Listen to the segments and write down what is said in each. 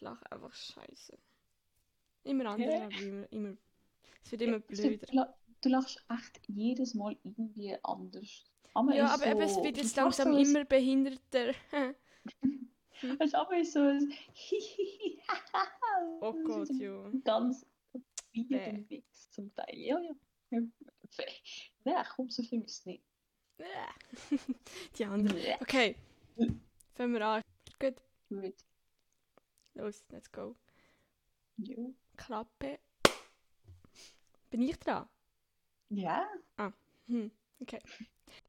Lache einfach scheiße. Immer anders, aber immer, immer. Es wird immer blöder. du la- du lachst echt jedes Mal irgendwie anders. Einmal Ja, ist aber eben, es so- wird jetzt langsam so immer behinderter. Weißt du, aber ist so ein oh ist Gott, so ja. Ganz weirden Mix zum Teil. Ja, ja. Nein, komm, so viel ist es nicht. Die anderen. Okay, fangen wir an. Gut, Gut. Los, let's go. Ja. Klappe. Bin ich dran? Ja. Hm, okay.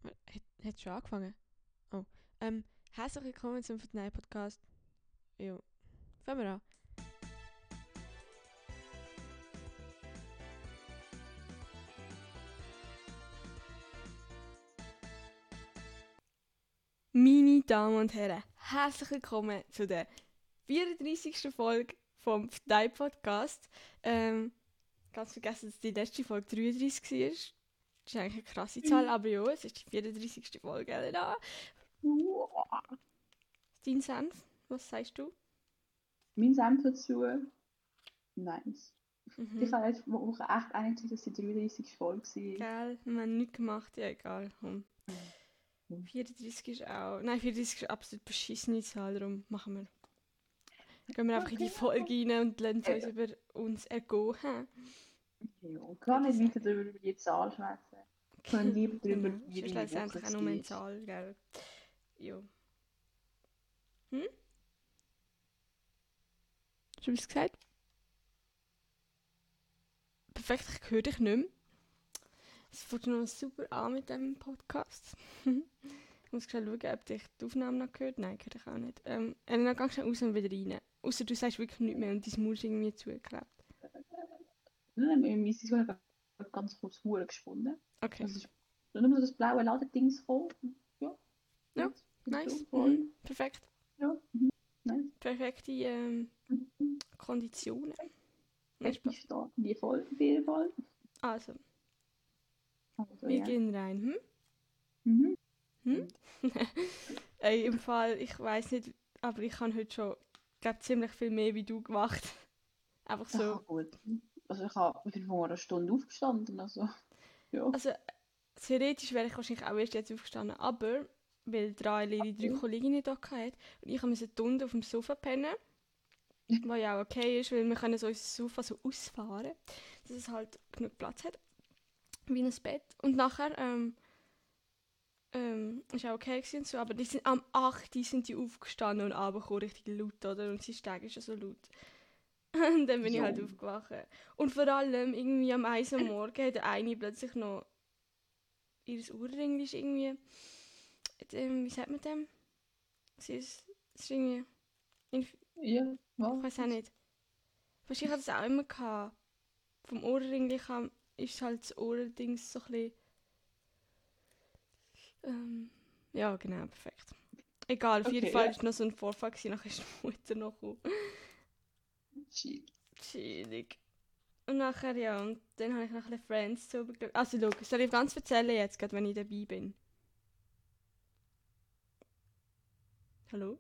Hat, hat schon angefangen? Oh. Ähm, herzlich willkommen zum Fortnite Podcast. Jo. Fangen wir an. Meine Damen und Herren, herzlich willkommen zu der 34. Folge vom Fortnite Podcast. Ähm, ganz vergessen, dass die letzte Folge 33 war. Das ist eigentlich eine krasse Zahl, aber ja, es ist die 34. Folge, Elena. Dein Senf, was sagst du? Mein Senf dazu. Nice. Mhm. Ich habe letzte Woche echt eigentlich, dass die 33. Folge war. Geil, wir haben nichts gemacht, ja egal. Komm. Mhm. 34 ist auch. Nein, 34 ist absolut beschissene Zahl, darum machen wir. Gehen wir einfach in die Okay. Folge rein und lassen uns über uns ergehen. Ja, gar nicht weiter darüber über die Zahl schwätzen. Können lieber darüber, Genau, wie letztendlich Woche auch nur eine. Zahl, gell? Ja. Hm? Hast du was gesagt? Perfekt, ich höre dich nicht mehr. Es fängt noch super an mit dem Podcast. ich muss schnell schauen, ob dich die Aufnahme noch gehört. Nein, gehört ich auch nicht. Ähm, Elena, geh schnell raus und wieder rein. Außer du sagst wirklich nichts mehr und dein Maul ist irgendwie zugeklebt. Nein, mein Mission hat ganz kurz Huren gesponnen. Okay, Das ist nur so das blaue Ladedings voll. Ja. Ja, nice. Mhm. perfekt. Ja. Mhm. Nice. Perfekte ähm, Mhm. Konditionen. Nein, Ich Spaß. verstehe die voll, auf jeden Fall. Also, Also, wir ja. gehen rein. Hm? Mhm. Hm? Ey, im Fall, ich weiß nicht, aber ich habe heute schon, glaube ziemlich viel mehr wie du gemacht. Einfach Ja, so. gut. Also ich habe bin vor einer Stunde aufgestanden. Also, ja. Also, theoretisch wäre ich wahrscheinlich auch erst jetzt aufgestanden, aber weil drei ihre drei. Kolleginnen da hatten und ich musste unten auf dem Sofa pennen. Was ja auch okay ist, weil wir können so unser Sofa so ausfahren, dass es halt genug Platz hat. Wie ein Bett. Und nachher, ähm, ähm, ist auch okay gewesen und so, aber die sind am 8. Uhr sind die aufgestanden und runtergekommen, richtig laut, oder? Und sie steigen schon so laut. Und dann bin ich halt Jo. aufgewacht. Und vor allem, irgendwie am 1 Uhr am Morgen hat der eine plötzlich noch ihr Ohrring ist irgendwie, ähm, wie sagt man dem? Sie ist, es ist irgendwie, inf- Ja, ja. ich weiß auch nicht. Wahrscheinlich ich das auch immer gehabt. Vom Ohrring kam, ist halt das Ohrdings so ein bisschen, ähm, ja genau, perfekt. Egal, auf jeden Okay, Fall ja. ist noch so ein Vorfall gewesen, nachher ist die Mutter noch gekommen. Chillig. Und nachher, ja, und dann habe ich noch ein bisschen Friends so geschaut. Also, schau, soll ich ganz erzählen jetzt, gerade wenn ich dabei bin? Hallo?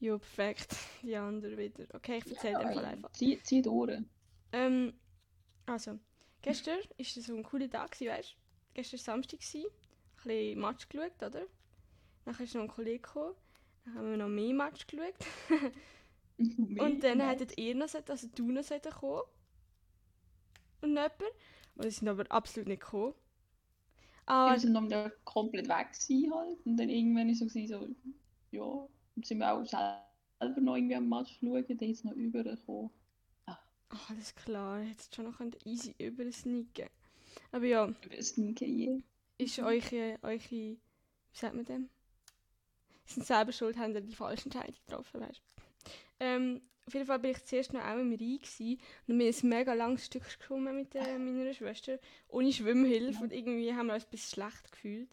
Jo, perfekt. Die andere wieder. Okay, ich erzähle Ja, ey, einfach. Zieh, zieh Ohren. Ähm, also, gestern war so ein cooler Tag, weißt du? Gestern war Samstag, gewesen, ein bisschen Match geschaut, oder? Dann ist noch ein Kollege gekommen, dann haben wir noch mehr Match geschaut. Und dann hättet ihr noch, sollen- also du noch sollten kommen. Und jemand. Und sie sind aber absolut nicht gekommen. Aber, Wir sind dann komplett weg gewesen halt. Und dann irgendwann ist so, gewesen, so ja, dann sind wir auch selber noch irgendwie am Match schauen, dann ist es noch übergekommen. Ach, alles klar, jetzt schon noch easy übersneaken. Aber ja, ist eure, eure, wie sagt man dem? Sind selber schuld, haben die falsche Entscheidung getroffen, weißt du? Ähm, auf jeden Fall bin ich zuerst noch auch im Rhein gewesen und wir ein mega langes Stück geschwommen mit äh, meiner Schwester, ohne Schwimmhilfe und irgendwie haben wir uns ein bisschen schlecht gefühlt.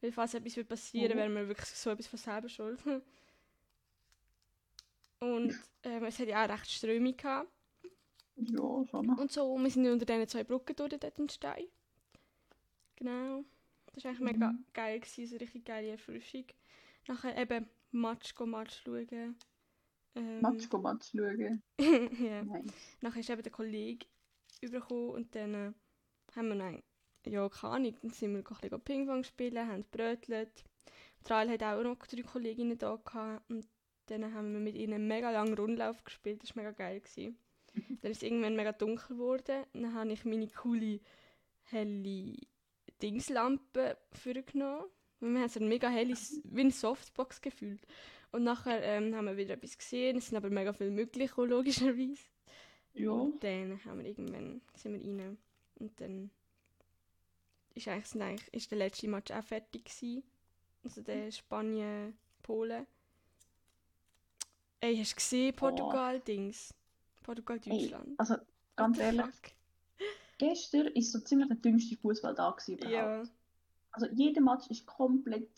Weil falls etwas wird passieren, Mhm. wären wir wirklich so etwas von selber schuld. Und ähm, es hat ja auch recht Strömung gehabt. Ja, schon noch. Und so, wir sind unter diesen zwei Brücken durch dort in Stein. Genau. Das war eigentlich mega Mhm. geil, gewesen, so eine richtig geile Erfrischung. Nachher eben Match, go Match schauen. Ähm, Match go Match schauen. ja. Nein. Nachher ist eben der Kollege übergekommen und dann äh, haben wir dann, ja, keine Ahnung, dann sind wir ein bisschen Ping-Pong spielen, haben brötelt. Trail hat auch noch drei Kolleginnen da gehabt und dann haben wir mit ihnen einen mega langen Rundlauf gespielt, das war mega geil. Gewesen. dann ist es irgendwann mega dunkel geworden, dann habe ich meine coole, helle Dingslampe vorgenommen. Und wir haben so ein mega helles, wie eine Softbox gefühlt. Und nachher ähm, haben wir wieder etwas gesehen, es sind aber mega viel möglich, logischerweise. Ja. Und dann haben wir irgendwann, sind wir rein. Und dann ist, eigentlich, sind eigentlich, ist der letzte Match auch fertig gewesen. Also der Spanien-Polen. Ey, hast du gesehen, Portugal-Dings? Portugal-Deutschland. Also, ganz What the ehrlich, gestern ist so ziemlich der dümmste Fußball da überhaupt. Ja. Also jeder Match ist komplett.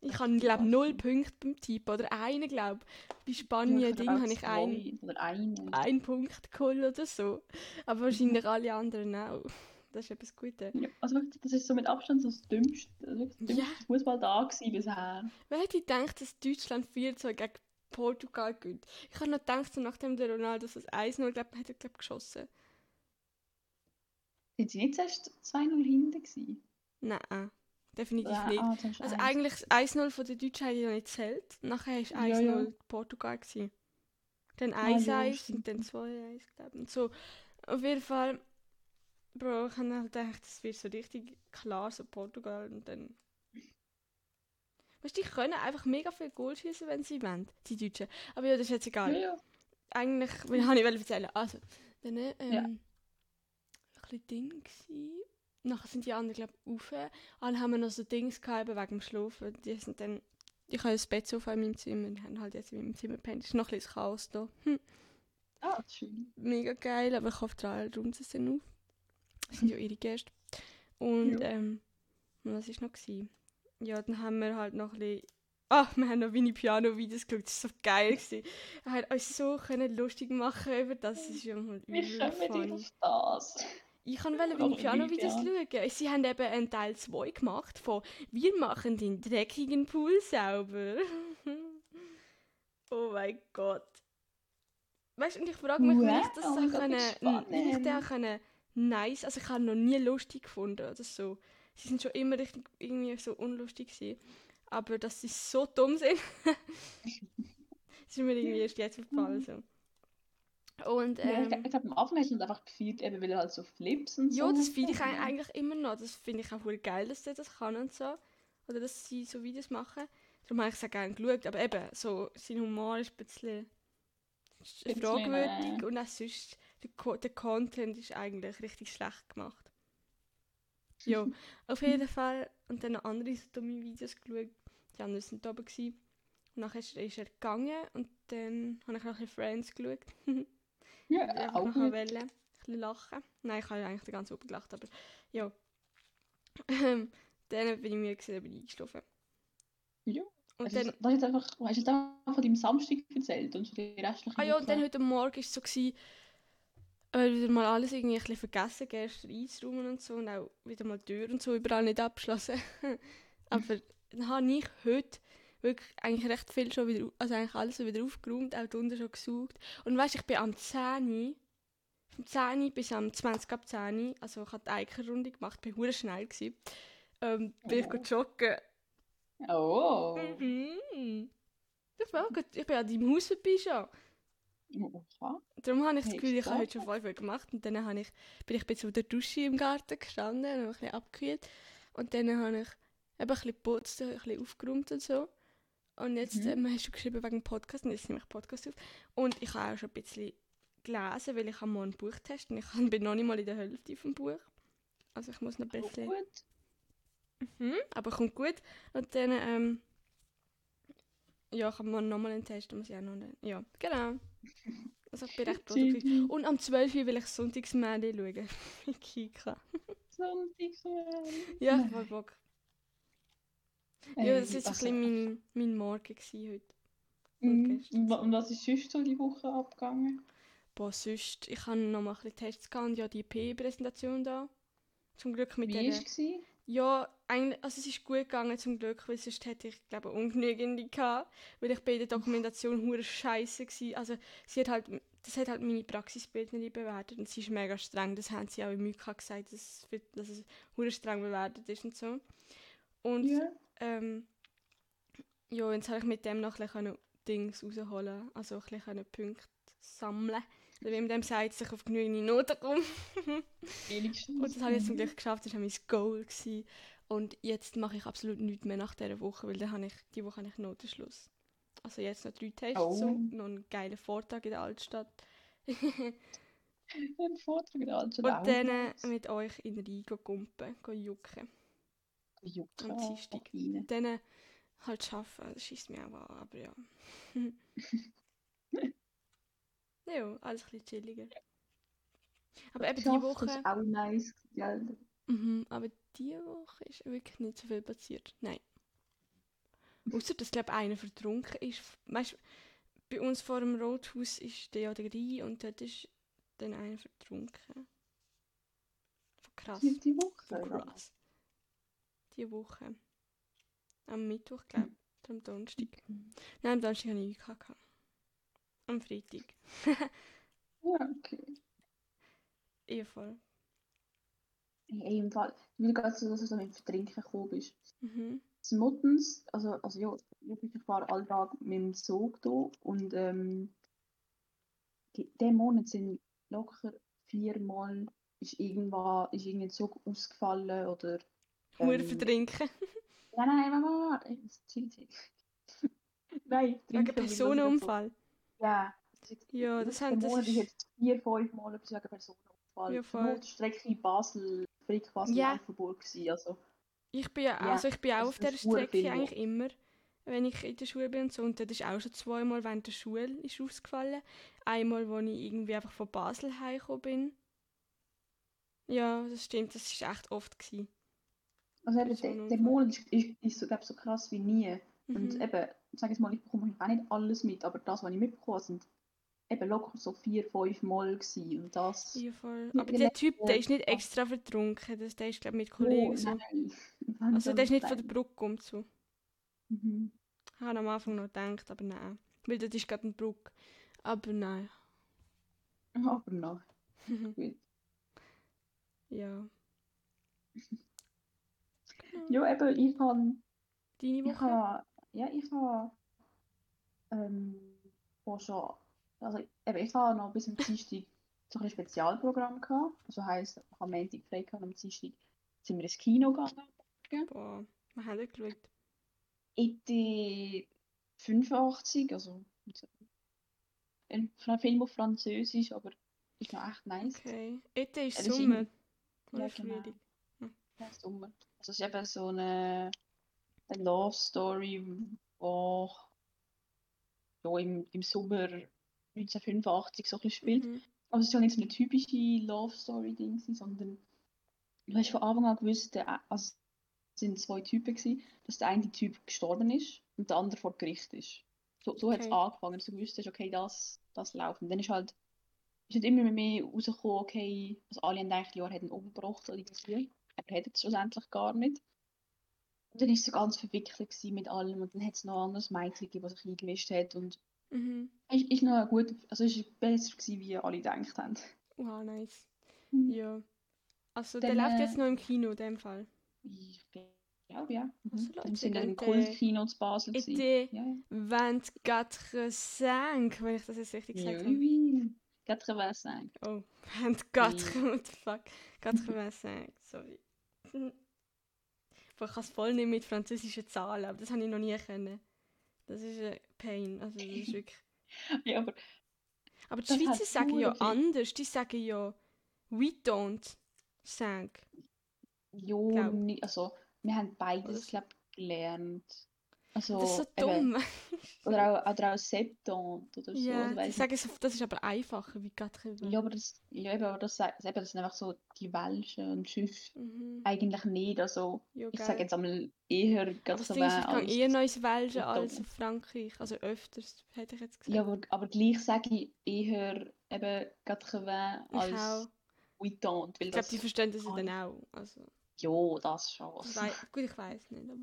Ich habe, glaube null Punkte beim Typ. Oder einen, glaube Bei Spanien-Ding habe ich einen, einen. einen Punkt geholt oder so. Aber wahrscheinlich alle anderen auch. Das ist etwas Gutes. Ja, also wirklich, das ist so mit Abstand so das dümmste, also das dümmste Fußball da gewesen bisher. Wer hätte gedacht, dass Deutschland 4-2 gegen Portugal gewinnt? Ich habe noch gedacht, so nachdem der Ronaldo das 1-0 glaub, hat er glaub, geschossen. Sind sie nicht zuerst 2-0 hinten gewesen? Nein, definitiv Ah, nicht. ah, Also eins. eigentlich das 1-0 von der Deutschen ich noch nicht zählt. Nachher war Ja, 1-0 ja. Portugal. Gewesen. Dann Ah, ja, 1-1 stimmt. und dann 2-1, glaube ich. So. Auf jeden Fall, Bro, ich habe halt gedacht, das wird so richtig klar, so Portugal und dann... Weißt du, die können einfach mega viel Goal schießen, wenn sie wollen, die Deutschen. Aber ja, das ist jetzt egal. Ja, eigentlich, habe ich wollte erzählen? Also, dann ähm, Ja. ein bisschen Ding gsi. Nachher sind die anderen, glaube ich, rauf. Dann haben wir noch so Dings gehabt, wegen dem Schlafen. Die sind dann, ich habe das Bett so in meinem Zimmer, die haben halt jetzt in meinem Zimmer gepennt. Es ist noch ein bisschen Chaos da. Hm, Ah, schön. mega geil, aber ich hoffe, alle räumen sie dann auf. Das sind ja ihre Gäste. Und, Ja. ähm, was war noch? Gewesen? Ja, dann haben wir halt noch ein bisschen... Ah, wir haben noch Winnie Piano-Videos geschaut, das war so geil. Gewesen. Er hat uns so können lustig machen über das, das ist ja mal Wir übel funny. auf das. Ich kann Winnie Warum Piano-Videos schauen. Sie haben eben einen Teil 2 gemacht von «Wir machen den dreckigen Pool sauber». oh mein Gott. Weißt du, und ich frage mich, wie ich das so das können, ich den spannend. können nice, also ich habe noch nie lustig gefunden oder so. Sie sind schon immer richtig irgendwie so unlustig gewesen. Aber dass sie so dumm sind, ist mir irgendwie erst jetzt aufgefallen. So. Und Ja, ich ähm, glaube, am Anfang hast du einfach gefeiert, eben weil er halt so Flips und so. ja, das finde ich eig- eigentlich immer noch. Das finde ich auch voll geil, dass der das kann und so. Oder dass sie so Videos machen. Darum habe ich es auch gerne geschaut. Aber eben, so, sein Humor ist ein bisschen Bisschen, fragwürdig äh. und auch sonst, der, der Content ist eigentlich richtig schlecht gemacht. Ja, auf jeden Fall. Und dann noch andere so dumme Videos geschaut. Die anderen sind da oben. Gewesen. Und nachher ist, ist er gegangen und dann habe ich noch ein Friends geschaut. Ja, Ich auch noch gut. wollen, ein bisschen lachen. Nein, ich habe eigentlich den ganzen Abend gelacht, aber ja. Ähm, dann bin ich gewesen, dann bin ich eingeschlafen. Ja. Und Also, dann, das ist einfach, du hast jetzt einfach von deinem Samstag erzählt und von der restlichen ah ja, und dann heute Morgen war es so, gewesen, äh, wieder mal alles irgendwie ein bisschen vergessen, gestern einzuräumen und so und auch wieder mal die Tür und so überall nicht abgeschlossen. aber dann habe ich heute wirklich eigentlich recht viel schon wieder, also eigentlich alles wieder aufgeräumt, auch drunter schon gesaugt. Und weißt, ich bin am 10 Uhr, vom 10 Uhr bis am 20 ab 10 Uhr, also ich habe die Eikenrunde gemacht, bin hure schnell gewesen, ähm, bin ich Oh. go joggen. Oh. Mhm. Ich gut- ich bin an deinem Haus vorbei schon. Oha. Darum habe ich das Gefühl, ich habe heute schon voll viel gemacht. Und dann habe ich, bin ich ein bisschen der Dusche im Garten gestanden und habe ein bisschen abgekühlt. Und dann habe ich eben ein bisschen geputzt, ein bisschen aufgeräumt und so. Und jetzt Mhm. ähm, hast du geschrieben wegen dem Podcast und jetzt nehme ich Podcast auf. Und ich habe auch schon ein bisschen gelesen, weil ich habe morgen einen Buchtest und ich bin noch nicht mal in der Hälfte vom Buch. Also ich muss noch ein bisschen... gut. Mhm, aber kommt gut. Und dann, ähm, ja, kann man nochmal einen Test, muss ich auch noch. Ja, genau. Also ich bin recht produktiv. Und am 12 Uhr will ich Sonntagsmärchen schauen. Kika. Sonntagsmorgen. Ja, hab Bock. Äh, Ja, das war also, ein bisschen mein, mein Morgen gewesen heute. gestern. Und und was ist sonst so die Woche abgegangen? Boah, sonst, ich habe noch mal ein bisschen Tests gehabt und ja die P-Präsentation da. Zum Glück mit Wie der... war es? Ja, eigentlich, also es ist gut gegangen zum Glück, weil sonst hätte ich, glaube ich, ungenügende gehabt, weil ich bei der Dokumentation hure scheiße war. Also sie hat halt, das hat halt meine Praxisbildnerin bewertet und sie ist mega streng, das haben sie auch im MÜK gesagt, dass, es- dass es hure streng bewertet ist und so. Und Ja. ähm, ja, jetzt habe ich mit dem noch ein bisschen Dings rausholen, also ein bisschen Punkte sammeln. Man dem sagt, dass ich auf genügend Noten komme. Und das habe ich jetzt zum Glück geschafft, das war mein Goal. Gewesen. Und jetzt mache ich absolut nichts mehr nach dieser Woche, weil dann habe ich, die Woche habe ich Notenschluss. Also jetzt noch drei Tests, Oh. so, noch einen geilen Vortrag in der Altstadt. Ein Vortrag in der Altstadt. Und dann äh, mit euch in den Rhein gumpen, jucken. Juckt am Dienstag. rein. Dann äh, halt arbeiten, das schießt mich auch an, aber ja. ja, alles ein bisschen chilliger. Aber eben die Geschafft Woche... ist auch nice. Ja, Mhm, aber diese Woche ist wirklich nicht so viel passiert. Nein. Außer dass, glaube einer vertrunken ist. Weißt bei uns vor dem Rothaus ist der ja der Rhein und dort ist dann einer vertrunken. Krass. die Woche. Krass. Die Woche. Am Mittwoch, glaube ich. Am Donnerstag. Nein, am Donnerstag habe ich UK gehabt. Am Freitag. Ja, okay. Ja, voll. Hey, im Fall, wie geht es, dass du so mit Vertrinken gekommen bist? Mhm. Das Muttens, also, also ja, ich fahre alle Tage mit dem Zug hier und ähm, die, diesen Monat sind locker viermal ist irgendwann ist irgendein Zug ausgefallen oder Hure ähm, vertrinken. Nein, nein. Nein, trinken, weil ich Personenunfall. Ja, Ja, das der haben das Monat ist jetzt vier, fünf Mal etwas wegen Personenunfall. Ja, Die voll. Notstrecke Basel, Frick Basel, Ja. Alphaburg gewesen, also. Ich bin ja, also ich bin auch auf hure Strecke eigentlich immer, wenn ich in der Schule bin und so. Und das ist auch schon zweimal während der Schule ist ausgefallen. Einmal, als ich irgendwie einfach von Basel heimgekommen bin. Ja, das stimmt, das ist echt oft gewesen. Also eben, der, der. Monat ist, ist, ist so, glaub, so krass wie nie. Und Mhm. eben, sag jetzt mal, ich bekomme auch nicht alles mit, aber das, was ich mitbekommen habe, sind eben locker so vier, fünf Mal gewesen. Und das... Ja, voll. Aber der Typ, der ist nicht extra vertrunken. Das, der ist, glaube ich, mit Oh, Kollegen so. nein. Also der ist nicht von der Brücke um zu. Mhm. Ich habe am Anfang noch gedacht, aber nein. Weil das ist gerade eine Brücke. Aber nein. Aber noch. Gut. ja. Ja, eben, ich habe... Deine Ich Woche? habe... Ja, ich habe... Ähm, auch schon... Also, eben, ich habe noch bis zum Dienstag so ein Spezialprogramm gehabt. Also heisst, ich habe am Montag frei gehabt, am Dienstag sind wir ins Kino gegangen. Boah, wir haben nicht geschaut. ET 85, also ein Film auf Französisch, aber ist noch echt nice. Okay. Ete ist ist Sommer. Ja, genau. Frühling. Ja, Sommer. Also es ist eben so eine, eine Love Story, wo ja, im, im Sommer 1985 so ein bisschen spielt. Mhm. Aber es ist ja nicht so eine typische Love Story Ding, gewesen, sondern du hast von Anfang an gewusst, der, also es sind zwei Typen gewesen, dass der eine Typ gestorben ist und der andere vor Gericht ist. So, so hat es Okay. angefangen, dass du gewusst hast, okay, das, das läuft. Und dann ist halt, ist halt immer mehr rausgekommen, okay, also alle haben gedacht, ja, er hat ihn umgebracht oder irgendwie. Er hat es schlussendlich gar nicht. Und dann war es so ganz verwickelt mit allem und dann hat es noch ein anderes Mädchen gegeben, das sich eingemischt hat und Mhm. ist, ist noch gut, also ist besser gewesen, wie alle gedacht haben. Wow, nice. Mhm. Ja. Also Dann, der läuft äh, jetzt noch im Kino, in dem Fall. Ich glaube, ja. Also, Mhm. Leute, Dann sind wir im Kultkino zu Basel. gewesen. Ete Ja, ja. 24, wenn ich das jetzt richtig Ja, gesagt oui, habe. oui. 85. Oh, 24, what the fuck. 85, sorry. Boah, Ich kann es voll nicht mit französischen Zahlen, aber das habe ich noch nie können. Das ist ein Pain, also das ist wirklich... Ja, aber Aber die Schweizer sagen ja anders, die sagen ja «we don't think». jo, Glaub. nicht, also wir haben beides, Oder- glaub, gelernt. Also, das ist so eben, dumm. oder auch, oder auch Septont oder so. ja, die weiss sagen so, das ist aber einfacher wie «quatre nicht. ja, aber das, ja, eben, aber das, eben, das sind einfach so die Welschen und sonst Mhm. eigentlich nicht. Also Ja, ich sage jetzt einmal eher Aber das 80 Ding ist, ich als... eher ins Welschen als auf Frankreich. Also öfters, hätte ich jetzt gesagt. Ja, aber, aber gleich sage ich eher eben 80 ich als auch. 80, weil Ich glaube, die verstehen das ja kann dann ich. auch. Also, Jo, das schon. Gut, ich weiß nicht. Aber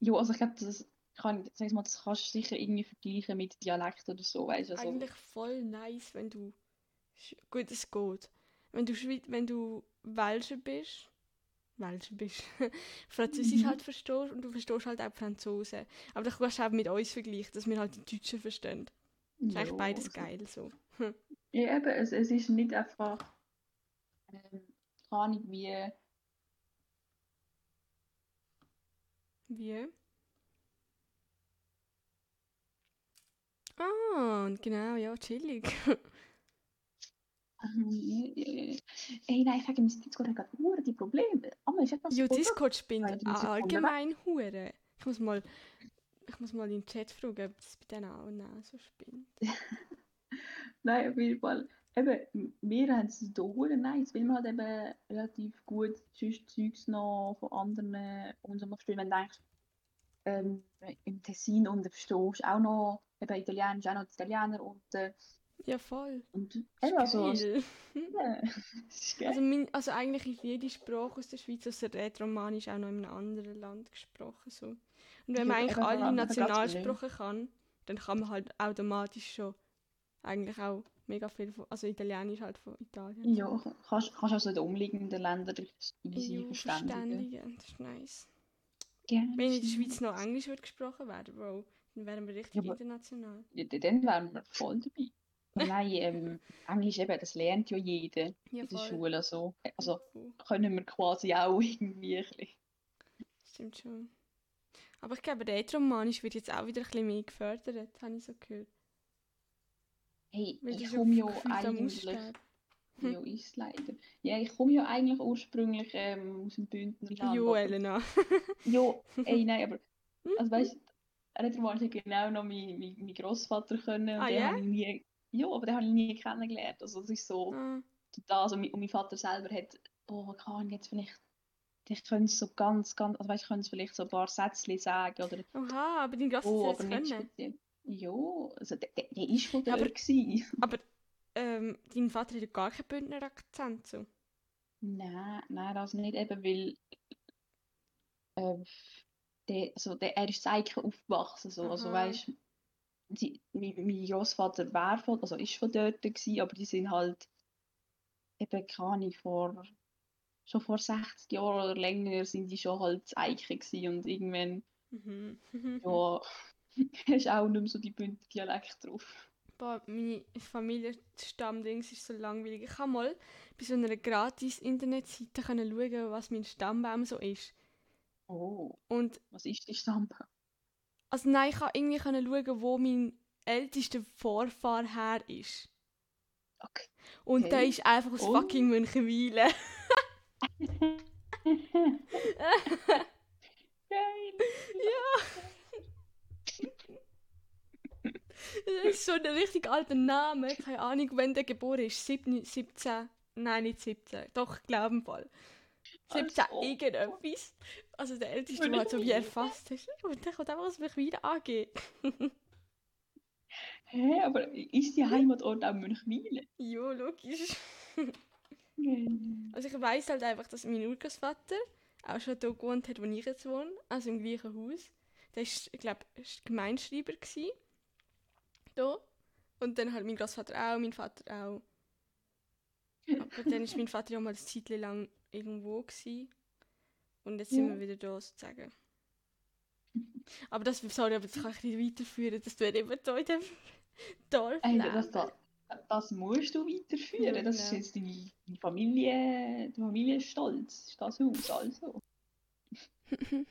Jo, also ich glaube, das kann, sag mal, das kannst du sicher irgendwie vergleichen mit Dialekt oder so, weißt du? Also, eigentlich voll nice, wenn du. Gut, es geht. Wenn du, Schweiz wenn du Welscher bist. Welscher bist. Französisch Mhm. halt verstehst und du verstehst halt auch Franzosen. Aber das kannst du auch mit uns vergleichen, dass wir halt die Deutschen verstehen. Das ist eigentlich beides also- geil so. Ja, eben, es, es ist nicht einfach, ähm, keine wie, Wie? Ah, und genau, ja, chillig. Ey, nein, ich sage, mein Discord hat gerade Uhr die Probleme. Aber ist etwas voll- Discord spinnt allgemein Hure. Ich muss mal, ich muss mal in den Chat fragen, ob das bei denen auch so spinnt. Nein, auf jeden Fall. Eben, wir haben es hier hure nice, weil wir halt eben relativ gut sonst Zeugs noch von anderen und so verstehen. Wenn du denkst, ähm, im Tessin und du verstehst auch noch eben Italienisch, auch noch Italiener und, äh, Ja, voll. und eben, ist also, ja. Also, mein, also eigentlich ist jede Sprache aus der Schweiz, außer Rätoromanisch, auch noch in einem anderen Land gesprochen. So. Und wenn Ja, man eigentlich alle Nationalsprachen kann, dann kann man halt automatisch schon eigentlich auch mega viel von, also Italienisch halt von Italien. Ja, kannst, kannst also in den umliegenden Ländern easy Jo, verständigen. das ist nice. Gerne. Wenn in der Schweiz noch Englisch wird gesprochen werden, Bro, dann wären wir richtig Ja, international. Ja, dann wären wir voll dabei. Nein, ähm, Englisch eben, das lernt ja jeder Ja, in der. Schule. So. Also Voll. können wir quasi auch irgendwie ein bisschen. Stimmt schon. Aber ich glaube, Rätoromanisch wird jetzt auch wieder ein bisschen mehr gefördert, habe ich so gehört. Hey, Weil das ich komme ja eigentlich. Ja, ist leider. Ja, ich komme ja eigentlich ursprünglich ähm, aus dem Bündnerland. Jo, Elena. Ja, ey, nein, aber. Also weißt du, Retroman hätte genau noch mein, mein, mein Großvater können. Und Ah, den ja? habe ich nie. Ja, aber den habe ich nie kennengelernt. Also es ist so. Ah, also, mein- und mein Vater selber hat, oh, keine Ahnung, jetzt vielleicht, ich könnte so ganz, ganz, also weißt, ich könnte vielleicht so ein paar Sätze sagen oder Oha, aber dein Gast oh, hat nicht können. Ja, also der, der, der ist von dort aber- gewesen. Aber ähm, dein Vater hat gar keinen Bündner Akzent. So. Nein, nein, das nicht eben, weil äh, der, also der, er ist eigentlich aufgewachsen, so, also weißt, sie, mein, mein Großvater war von, also ist von dort gewesen, aber die sind halt eben, keine vor schon vor 60 Jahren oder länger sind die schon halt Eichen und irgendwann Mhm. Ja, hast auch nicht mehr so die Bündner Dialekt drauf. Boah, meine Familienstammdings ist so langweilig. Ich habe mal bei so einer gratis Internetseite können schauen, was mein Stammbaum so ist. Oh, Und was ist die Stammbaum? also nein, ich habe irgendwie schauen, wo mein ältester Vorfahr her ist. Okay. Und der Okay. ist einfach aus Oh. fucking Münchenwilen. Geil! Das ist so ein richtig alter Name. Keine Ahnung, wann der geboren ist. 17, 17 nein, nicht 17. Doch, ich glaube im Fall. 17 Also. irgendetwas. Also der älteste, der halt so wie ich- erfasst ist. Und der kommt einfach aus wieder angehen. Hä, aber ist die Heimatort auch Münchwilen? Ja, logisch. Also ich weiß halt einfach, dass mein Urgroßvater auch schon da gewohnt hat, wo ich jetzt wohne. Also im gleichen Haus. Der ich glaube, Gemeinschreiber gsi. Da. Und dann halt mein Großvater auch, mein Vater auch. Aber dann ist mein Vater ja mal eine Zeit lang irgendwo gsi. Und jetzt sind Ja. wir wieder da sozusagen. Aber das, sorry, aber das kann ich nicht weiterführen. Das wäre immer da in dem Dorf. Ey, leben. das, das, das musst du weiterführen. Ja, Das ist genau. jetzt deine, deine Familie, die Familienstolz. Ist das Haus also?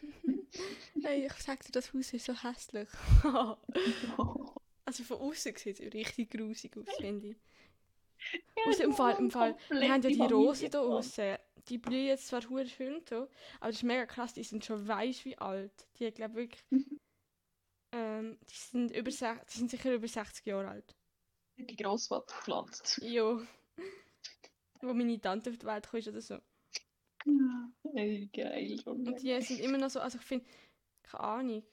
hey, ich sag dir, das Haus ist so hässlich. Also von außen sieht es richtig grusig aus, finde ich. Aus im Fall, im Fall, wir haben ja die Rosen da außen. Die blühen jetzt zwar hure schön aber das ist mega krass, die sind schon weiß wie alt. Die glaube wirklich, ähm, die sind über die sind sicher über 60 Jahre alt. Die Grossvater gepflanzt. Jo. Wo meine Tante auf die Welt kam oder so. Ja. Ey, geil. Und die sind immer noch so, also ich finde, keine Ahnung.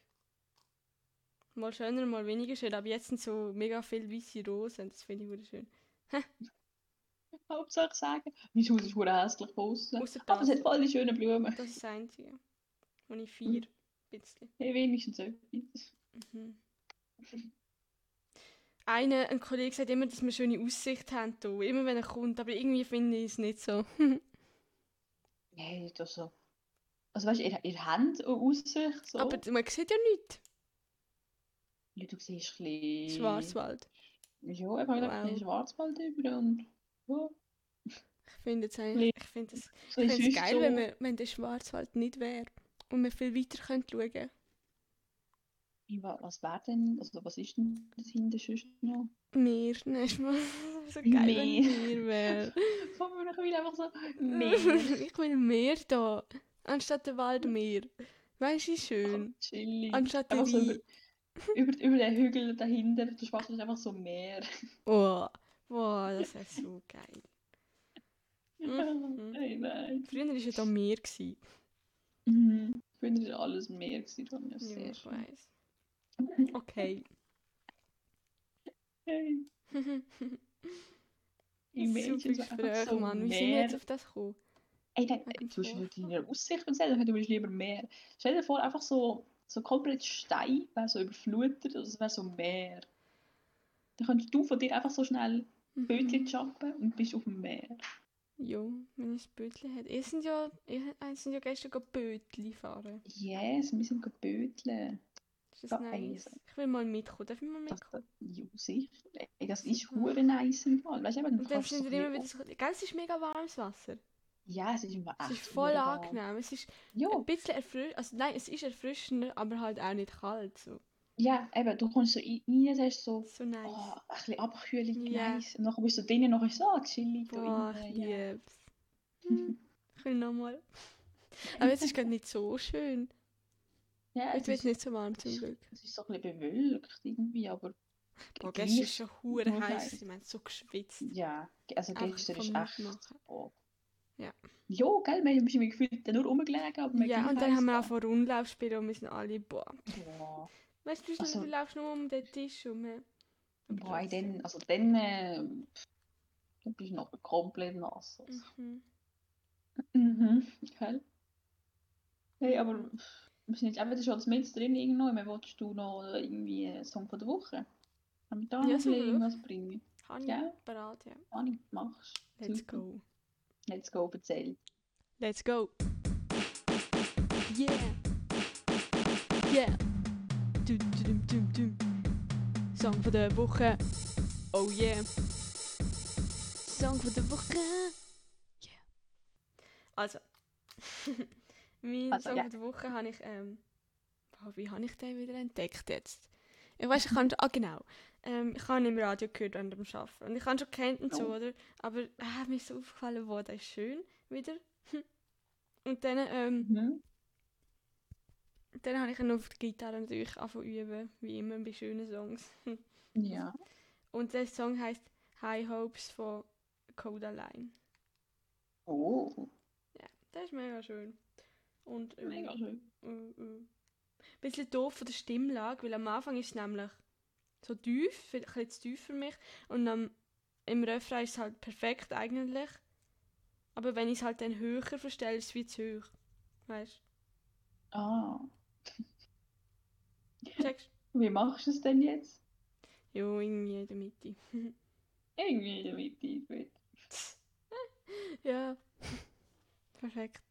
Mal schöner, mal weniger schön, aber jetzt sind so mega viele weiße Rosen, das finde ich wunderschön. Hauptsache sagen. Mein Haus ist verdammt hässlich. Ausser Aber es hat voll die schönen Blumen. Das ist das Einzige. Und ich vier. Mhm. Bisschen. Hey, wenigstens etwas. Mhm. Einer, ein Kollege sagt immer, dass wir schöne Aussicht haben hier, immer wenn er kommt, aber irgendwie finde ich es nicht so. Nein, das so. Also weißt du, ihr, ihr habt eine Aussicht so. Aber man sieht ja nichts. Ja, du siehst ein bisschen... Schwarzwald. Ja, einfach wow. ein Wow. Schwarzwald über und... Ja, Ich finde es eigentlich, ich ich es sonst geil, so... wenn, wir, wenn der Schwarzwald nicht wäre und wir viel weiter könnten schauen. Wa- Was wäre denn... Also was ist denn das hinten sonst noch? Meer, ne, ist mal so geil, wenn Meer. Meer wäre. Mir noch wieder einfach so... Meer. ich will Meer da, anstatt der Wald Meer. Weißt du, schön. Chillig. Anstatt der Einfach so über, über, den Hügel dahinter, der Schwarzwald ist einfach so Meer. Oh, wow, das wäre so geil. Mhm. Nein, nein. Früher war ja da Meer. Mhm. Früher war alles Meer, das ist Ja, sehr ich weiss. Okay. Hey, die Super Gespräch, so Mann. Wie sind wir jetzt auf das gekommen? Ey, Wegen du hast deine Aussicht erzählt, du willst lieber Meer. Stell dir vor, einfach so, so komplett Stein wäre so überflutet, also es wäre so Meer. Dann könntest du von dir einfach so schnell Mhm. Bötchen jumpen und bist auf dem Meer. Ja, wenn ich ein Bötchen hätte. Ihr sind ja, ihr sind ja gestern Bötli fahren. Yes, wir sind Böteln. Ist das nice? Ich will mal mitkommen. Darf ich mal Das, mitkommen? ja, sicher. Das ist hure nice im Fall. Weißt du, eben, du Und dann sind wir ein immer wieder so... Gell, es ist mega warmes Wasser. Ja, es ist immer Es echt ist voll warm. angenehm. Es ist Ja, ein bisschen erfrischend. Also nein, es ist erfrischender, aber halt auch nicht kalt. So, ja, eben, du kommst so rein, sagst so, so nice. oh, ein bisschen Abkühlung, Ja. nice. Und dann bist du drinnen noch so ah, chillig. Boah, ich ja. lieb's. Hm, Ich will nochmal. Aber jetzt ist gerade nicht so schön. Ja, es wird ist, nicht so warm zum Glück. es ist so ein bisschen bewölkt irgendwie, aber Boah, gestern es schon hure heiß. Ich meine, so geschwitzt. Ja, also gestern ist echt... Mitmachen. Ja. Ja, gell, wir haben uns gefühlt nur rumgelegen, aber wir Ja, und dann haben wir auch vor Rundlauf gespielt und wir sind alle, boah. Boah, Weißt du, du, Also- du laufst nur um den Tisch rum. Boah, dann, also dann, äh, dann bist du noch komplett nass. Also. Mhm. Mhm, gell? Hey, aber wir sind jetzt eben schon als mit drin irgendwo. Mehr wolltest du noch irgendwie einen Song von der Woche? Haben wir da Ja, noch von irgendwas bringen? Kann ich Ja. bereit, ja. Ahnung, machst. Let's Super. go. Let's go, erzähl. Let's go. Yeah. Yeah. Dum, dum, dum, dum. Song von der Woche. Oh yeah. Song von der Woche. Yeah. Also. mein Also, Song ja. von der Woche habe ich, ähm, wie habe ich den wieder entdeckt jetzt? Ich weiß, ich kann, ah genau, ähm, ich habe ihn im Radio gehört während dem Arbeiten und ich habe schon kennt und so, Oh. oder? Aber äh, mir ist so aufgefallen, wow, der ist schön, wieder. Und dann, ähm, Mhm. dann habe ich ihn auf der Gitarre natürlich angefangen üben, wie immer bei schönen Songs. Ja. Und der Song heißt High Hopes von Coda Line. Oh, Der ist mega schön. Und äh, mega schön. äh, äh. bisschen doof von der Stimmlage, weil am Anfang ist es nämlich so tief, ein bisschen zu tief für mich. Und am, im Refrain ist es halt perfekt eigentlich. Aber wenn ich es halt dann höher verstelle, ist es wie zu hoch. Weißt Ah, du? Checkst wie machst du es denn jetzt? Ja, irgendwie in der Mitte. Irgendwie in der Mitte. gut. ja. Perfekt.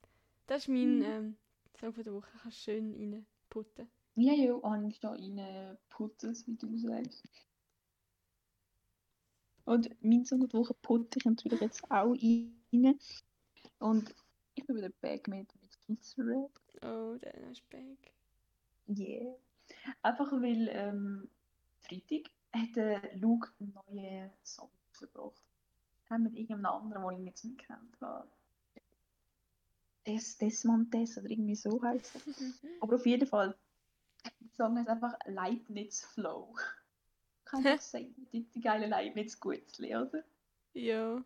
Das ist mein Mhm. ähm, Song von der Woche. Kannst schön reinputten. Ja, ja, habe ich da reinputzen, wie du sagst. Und mein Song der Woche putte ich natürlich jetzt auch rein. Und ich bin wieder back mit, mit Kids Rap. Oh, der ist back. Yeah. Einfach weil ähm, Freitag hat der Luke einen neuen Song gebracht. Haben mit irgendeinem anderen, den ich jetzt nicht kennt habe. Des, Desmontes oder irgendwie so heißt er. Aber auf jeden Fall, der Song heißt einfach Leibniz Flow. Kann ich sagen, die, die geile Leibniz Gutzli, oder? ja.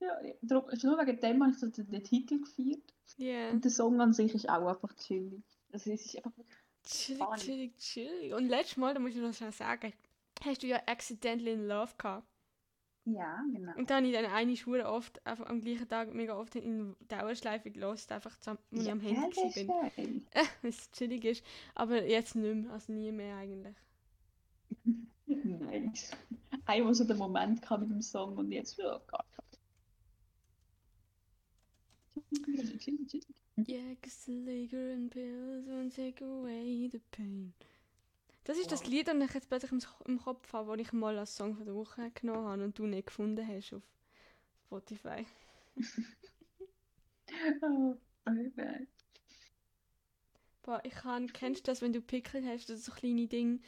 Ja. Darum, also nur wegen dem habe ich so den, den Titel gefeiert. Ja. Und der Song an sich ist auch einfach chillig. Also es ist einfach Chillig, Funny. chillig, chillig. Und letztes Mal, da muss ich noch schnell sagen, hast du ja Accidentally in Love gehabt. Ja, genau. Und dann habe ich dann eine Schuhe oft, einfach am gleichen Tag mega oft in Dauerschleife gelost, einfach zusammen, als ich am Handy ja, war. Weil es chillig ist. Aber jetzt nicht mehr, also nie mehr eigentlich. Nice. Einmal so den Moment gehabt mit dem Song und jetzt, oh Gott. Yeah, 'cause the liquor and pills won't take away the pain. Das ist das. Lied, das ich jetzt plötzlich im, Kopf habe, das ich mal als Song von der Woche genommen habe und du nicht gefunden hast auf Spotify. Oh, okay. Boah, ich kann, kennst du das, wenn du Pickel hast, das so kleine Dinge,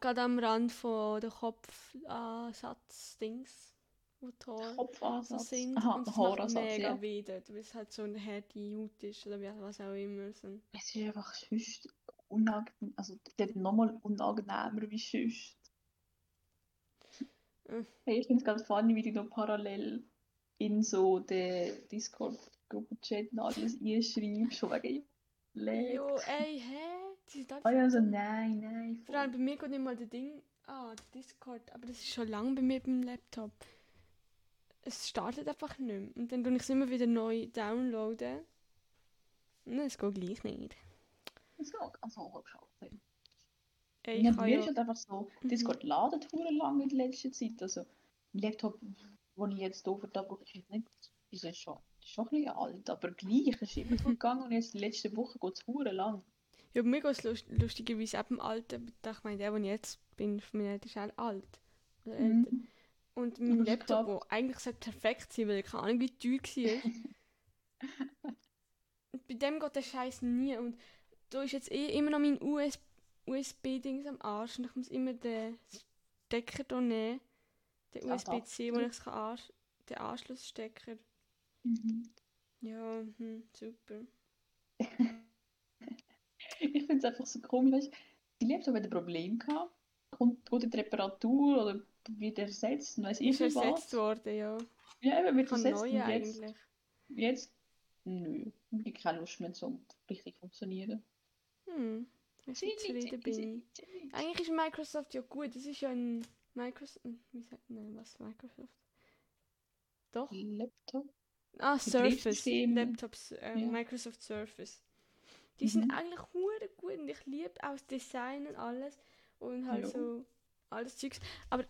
gerade am Rand von der Kopfansatz-Dings, wo die Haare so sind Aha, und es macht mega ja. weh dort, weil es halt so eine harte Haut ist oder was auch immer. So. ein- Es ist einfach sonst unangenehm, also dort nochmal unangenehmer wie sonst. Mhm. Hey, ich finde es ganz funny, wie du noch parallel in so den Discord-Gruppen-Chat alles einschreibst, von wegen Leg. Jo, ey, hä? Die sind Ah ja, so dumm. nein, nein. Vor allem bei mir geht nicht mal der Ding. Ah, der Discord. Aber das ist schon lange bei mir beim Laptop. Es startet einfach nicht mehr. Und dann tue ich es immer wieder neu downloaden. Und es geht gleich nicht. Das ist auch ganz schade. Ey, Ja, ich bei kann mir ja. ist halt einfach so, Mhm. Discord ladet hure lang in letzter Zeit. Also, mein Laptop, den ich jetzt hier vertreibe, ist jetzt nicht, ist ja schon, ist schon ein bisschen alt, aber gleich ist immer gut gegangen und jetzt die letzte Woche geht es hure lang. Ja, bei mir geht es lust lustigerweise eben alten. Ich meine, der, wo ich jetzt bin, von mir ist auch alt. Oder älter. Mhm. Und Aber mein es Laptop, der eigentlich sollte perfekt sein, weil ich keine Ahnung, wie teuer war. Bei dem geht der Scheiß nie. Und da ist jetzt eh immer noch mein US USB-Dings am Arsch. Und ich muss immer den Stecker hier nehmen. Den Ah, USB-C, wo ich ansch den Anschlussstecker. Mhm. Ja, hm, super. Ich finde es einfach so komisch, die Laptop hat ein Problem gehabt, kommt, die Reparatur oder wird ersetzt, weiss ich Ist ersetzt was. worden, ja. Ja, eben wird ersetzt neu jetzt, eigentlich. jetzt, nö, ich habe keine Lust mehr zum richtig funktionieren. Hm, ich bin zufrieden bin ich. Eigentlich ist Microsoft ja gut. Das ist ja ein Microsoft. Wie sagt Nein, was Microsoft? Doch. Laptop? Ah, Surface. Laptops, äh, Ja. Microsoft Surface. Die sind Mhm. eigentlich hure gut und ich liebe auch das Design und alles. Und halt Ja. so alles Zeugs. Aber.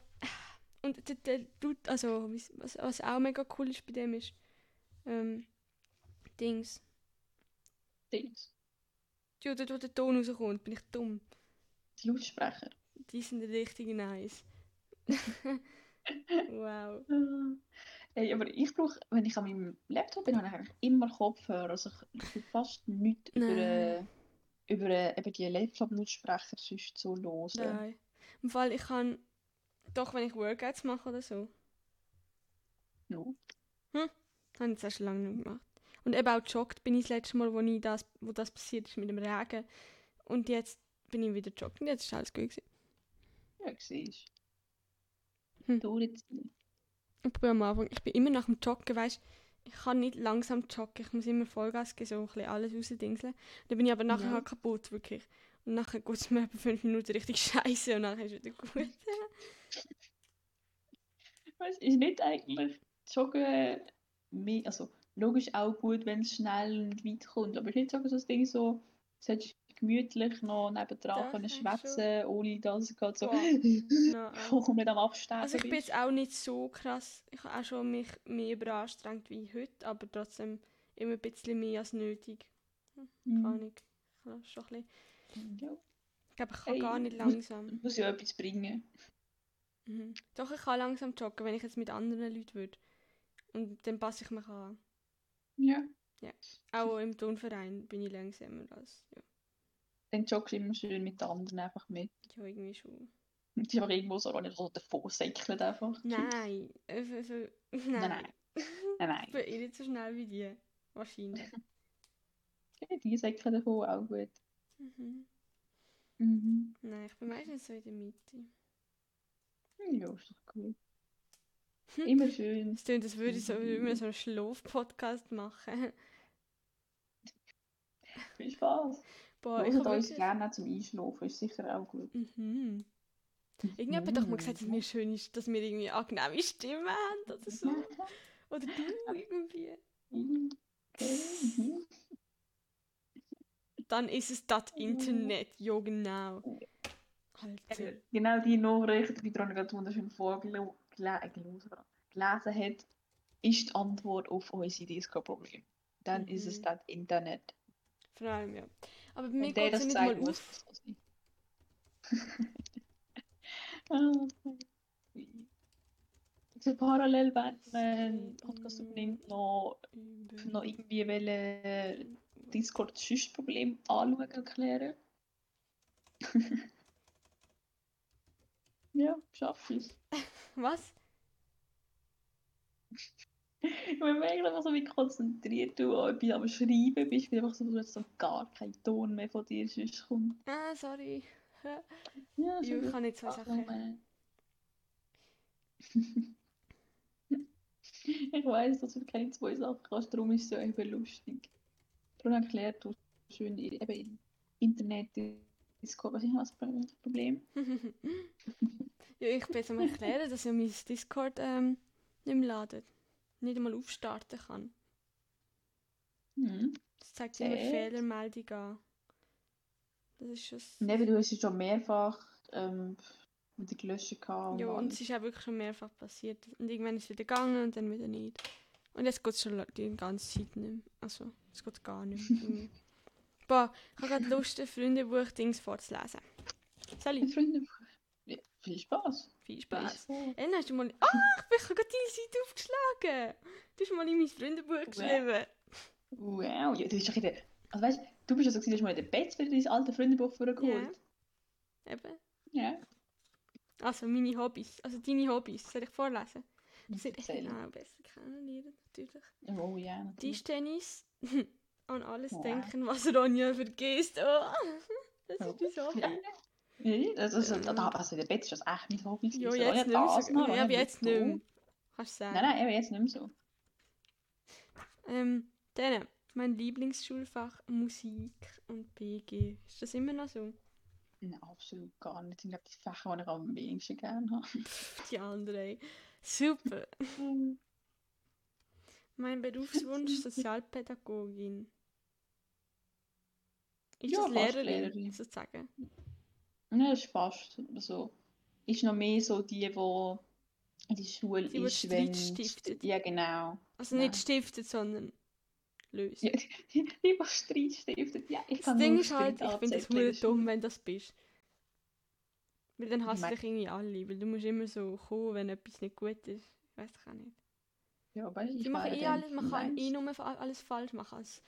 Und der, der tut, also, was, was auch mega cool ist bei dem ist. Ähm, Dings. Dings. Ja, dort, wo der Ton rauskommt, bin ich dumm. Die Lautsprecher. Die sind richtig nice. wow. Ah. Hey, aber ich brauche, wenn ich an meinem Laptop bin, habe ich eigentlich immer Kopfhörer. Also ich, fast nichts über, äh, über äh, eben die Laptop-Lautsprecher sonst so los. Nein. Im Fall, ich kann. Doch, wenn ich Workouts mache oder so. No. Habe ich jetzt auch schon lange nicht gemacht. Und eben auch joggt bin ich das letzte Mal, wo, ich das, wo das passiert ist mit dem Regen. Und jetzt bin ich wieder joggen. Und Jetzt ist alles gut. Gewesen. Ja, siehst Hm. du. Durchziehen. Ich probiere am Anfang. Ich bin immer nach dem Joggen, weißt ich kann nicht langsam joggen. Ich muss immer Vollgas geben, so ein bisschen alles rausdingseln. Dann bin ich aber nachher Ja. halt kaputt, wirklich. Und nachher geht es mir etwa fünf Minuten richtig scheiße und nachher ist es wieder gut. Weißt, ist nicht eigentlich Joggen mehr, also logisch auch gut, wenn es schnell und weit kommt, aber ist nicht so so ein Ding so, solltest gemütlich noch nebendran können schwätzen, ohne dass es gerade so auch. vollkommen am Absterben Also ich bin jetzt auch nicht so krass. Ich habe auch schon mich mehr überanstrengt wie heute, aber trotzdem immer ein bisschen mehr als nötig. Keine Mhm. Ahnung. Ich kann schon ein bisschen. Ja, Ich glaube, ich kann Hey, gar nicht muss- langsam. muss ja etwas bringen. Mhm. Doch, ich kann langsam joggen, wenn ich jetzt mit anderen Leuten würde. Und dann passe ich mich an. Ja. Auch im Turnverein bin ich langsamer als. Ja, Dann joggst du immer schön mit den anderen einfach mit. ja irgendwie schon. Und die einfach irgendwo so nicht so davon säckeln einfach. Nein. für- für- Nein, Nein. nein. Nein, nein. Ich bin eh nicht so schnell wie die. Wahrscheinlich. Ja, Die säckeln davon auch gut. Mhm. Mhm. Nein, ich bin meistens so in der Mitte. Ja, ist doch gut. Immer schön. Klingt, als würde ich so, würde wir so einen Schlaf-Podcast machen. Viel Spaß. Boah, ich uns wirklich... gerne zum Einschlafen, ist sicher auch gut. Mhm. Irgendjemand hat doch mal gesagt, dass wir schön ist, dass wir irgendwie angenehme Stimmen haben oder so. Oder du irgendwie. Dann ist es das Internet, ja genau. Alter. Genau die Nachricht, die Veronika gerade wunderschön vorgelesen gelesen hat, ist die Antwort auf unser Disco-Problem. Dann ist es Mhm. das Internet. Vor allem, ja. Aber bei mir geht es das nicht mal auf. so. Ah, Also parallel, wenn man Podcast aufnimmt, noch, noch irgendwie wollen Discord das Problem anschauen und klären. ja, schaffe ich. Was? Wenn man einfach so wie konzentriert du an etwas am Schreiben bist, weil einfach so, dass so gar kein Ton mehr von dir sonst kommt. Ah, sorry. Ja, ich kann nicht zwei Ach, Sachen. Ich weiß, dass du keine zwei Sachen kannst, darum ist es so eben lustig. Darum erklärt du schön eben im Internet Discord, was ich das Problem. ja, ich bin am erklären, dass ja mein Discord ähm, nicht mehr ladet. Nicht einmal aufstarten kann. Hm. Das zeigt immer Echt? Fehlermeldung an. Das ist schon... Eben, du hast es schon mehrfach ähm, wieder gelöscht gehabt. Ja, und es ist auch wirklich schon mehrfach passiert. Und irgendwann ist es wieder gegangen und dann wieder nicht. Und jetzt geht es schon die ganze Zeit nicht mehr. Also, es geht gar nicht mehr. Boah, ich habe gerade Lust, ein Freundebuch-Dings vorzulesen. Soll Mit ich? Freunden. Ja, viel Spaß. Viel Spaß. Dann hast du mal... Ah, ich bin gerade deine Seite aufgeschlagen. Du hast mal in mein Freundebuch geschrieben. Wow, ja, du bist doch in der. Also weißt du, bist ja so, du hast mal in der Bett wieder dein alte Freundebuch vorgeholt. Eben. Ja. Also, meine Hobbys. Also, deine Hobbys. Soll ich vorlesen? Das wird Erzähl. auch besser kennenlernen, natürlich. Oh ja, natürlich. Tischtennis. An alles Wow. denken, was Ronja vergisst. Oh, das ist dein Hobby. Ja. Ja, das ist, da, also der Bett ist das echt mein Hobby. Ja, jetzt ja, nicht mehr so. noch, Ja, ja, aber jetzt nicht mehr. Kannst du sagen. Nein, nein, jetzt nicht mehr so. Ähm, dann, mein Lieblingsschulfach Musik und BG. Ist das immer noch so? Nein, absolut gar nicht. Ich glaube, die Fächer, die ich am wenigsten gerne habe. Die anderen. Super. Mein Berufswunsch Sozialpädagogin. Ist Ja, das Lehrerin, Lehrerin. sozusagen? Ja, das ist fast so. Ist noch mehr so die, die in der Schule Die, die ist, wenn... stiftet. Ja, genau. Also Ja. nicht stiftet, sondern löst. Ja, die, die, die Streit stiftet. Ja, ich Das Ding ist halt, ich finde das in hure dumm, wenn das bist. Weil dann mein- dich irgendwie alle, weil du musst immer so kommen, wenn etwas nicht gut ist. Ich weiß auch nicht. Ja, Sie ich machen meine, eh alles, man kann eh nur alles falsch machen als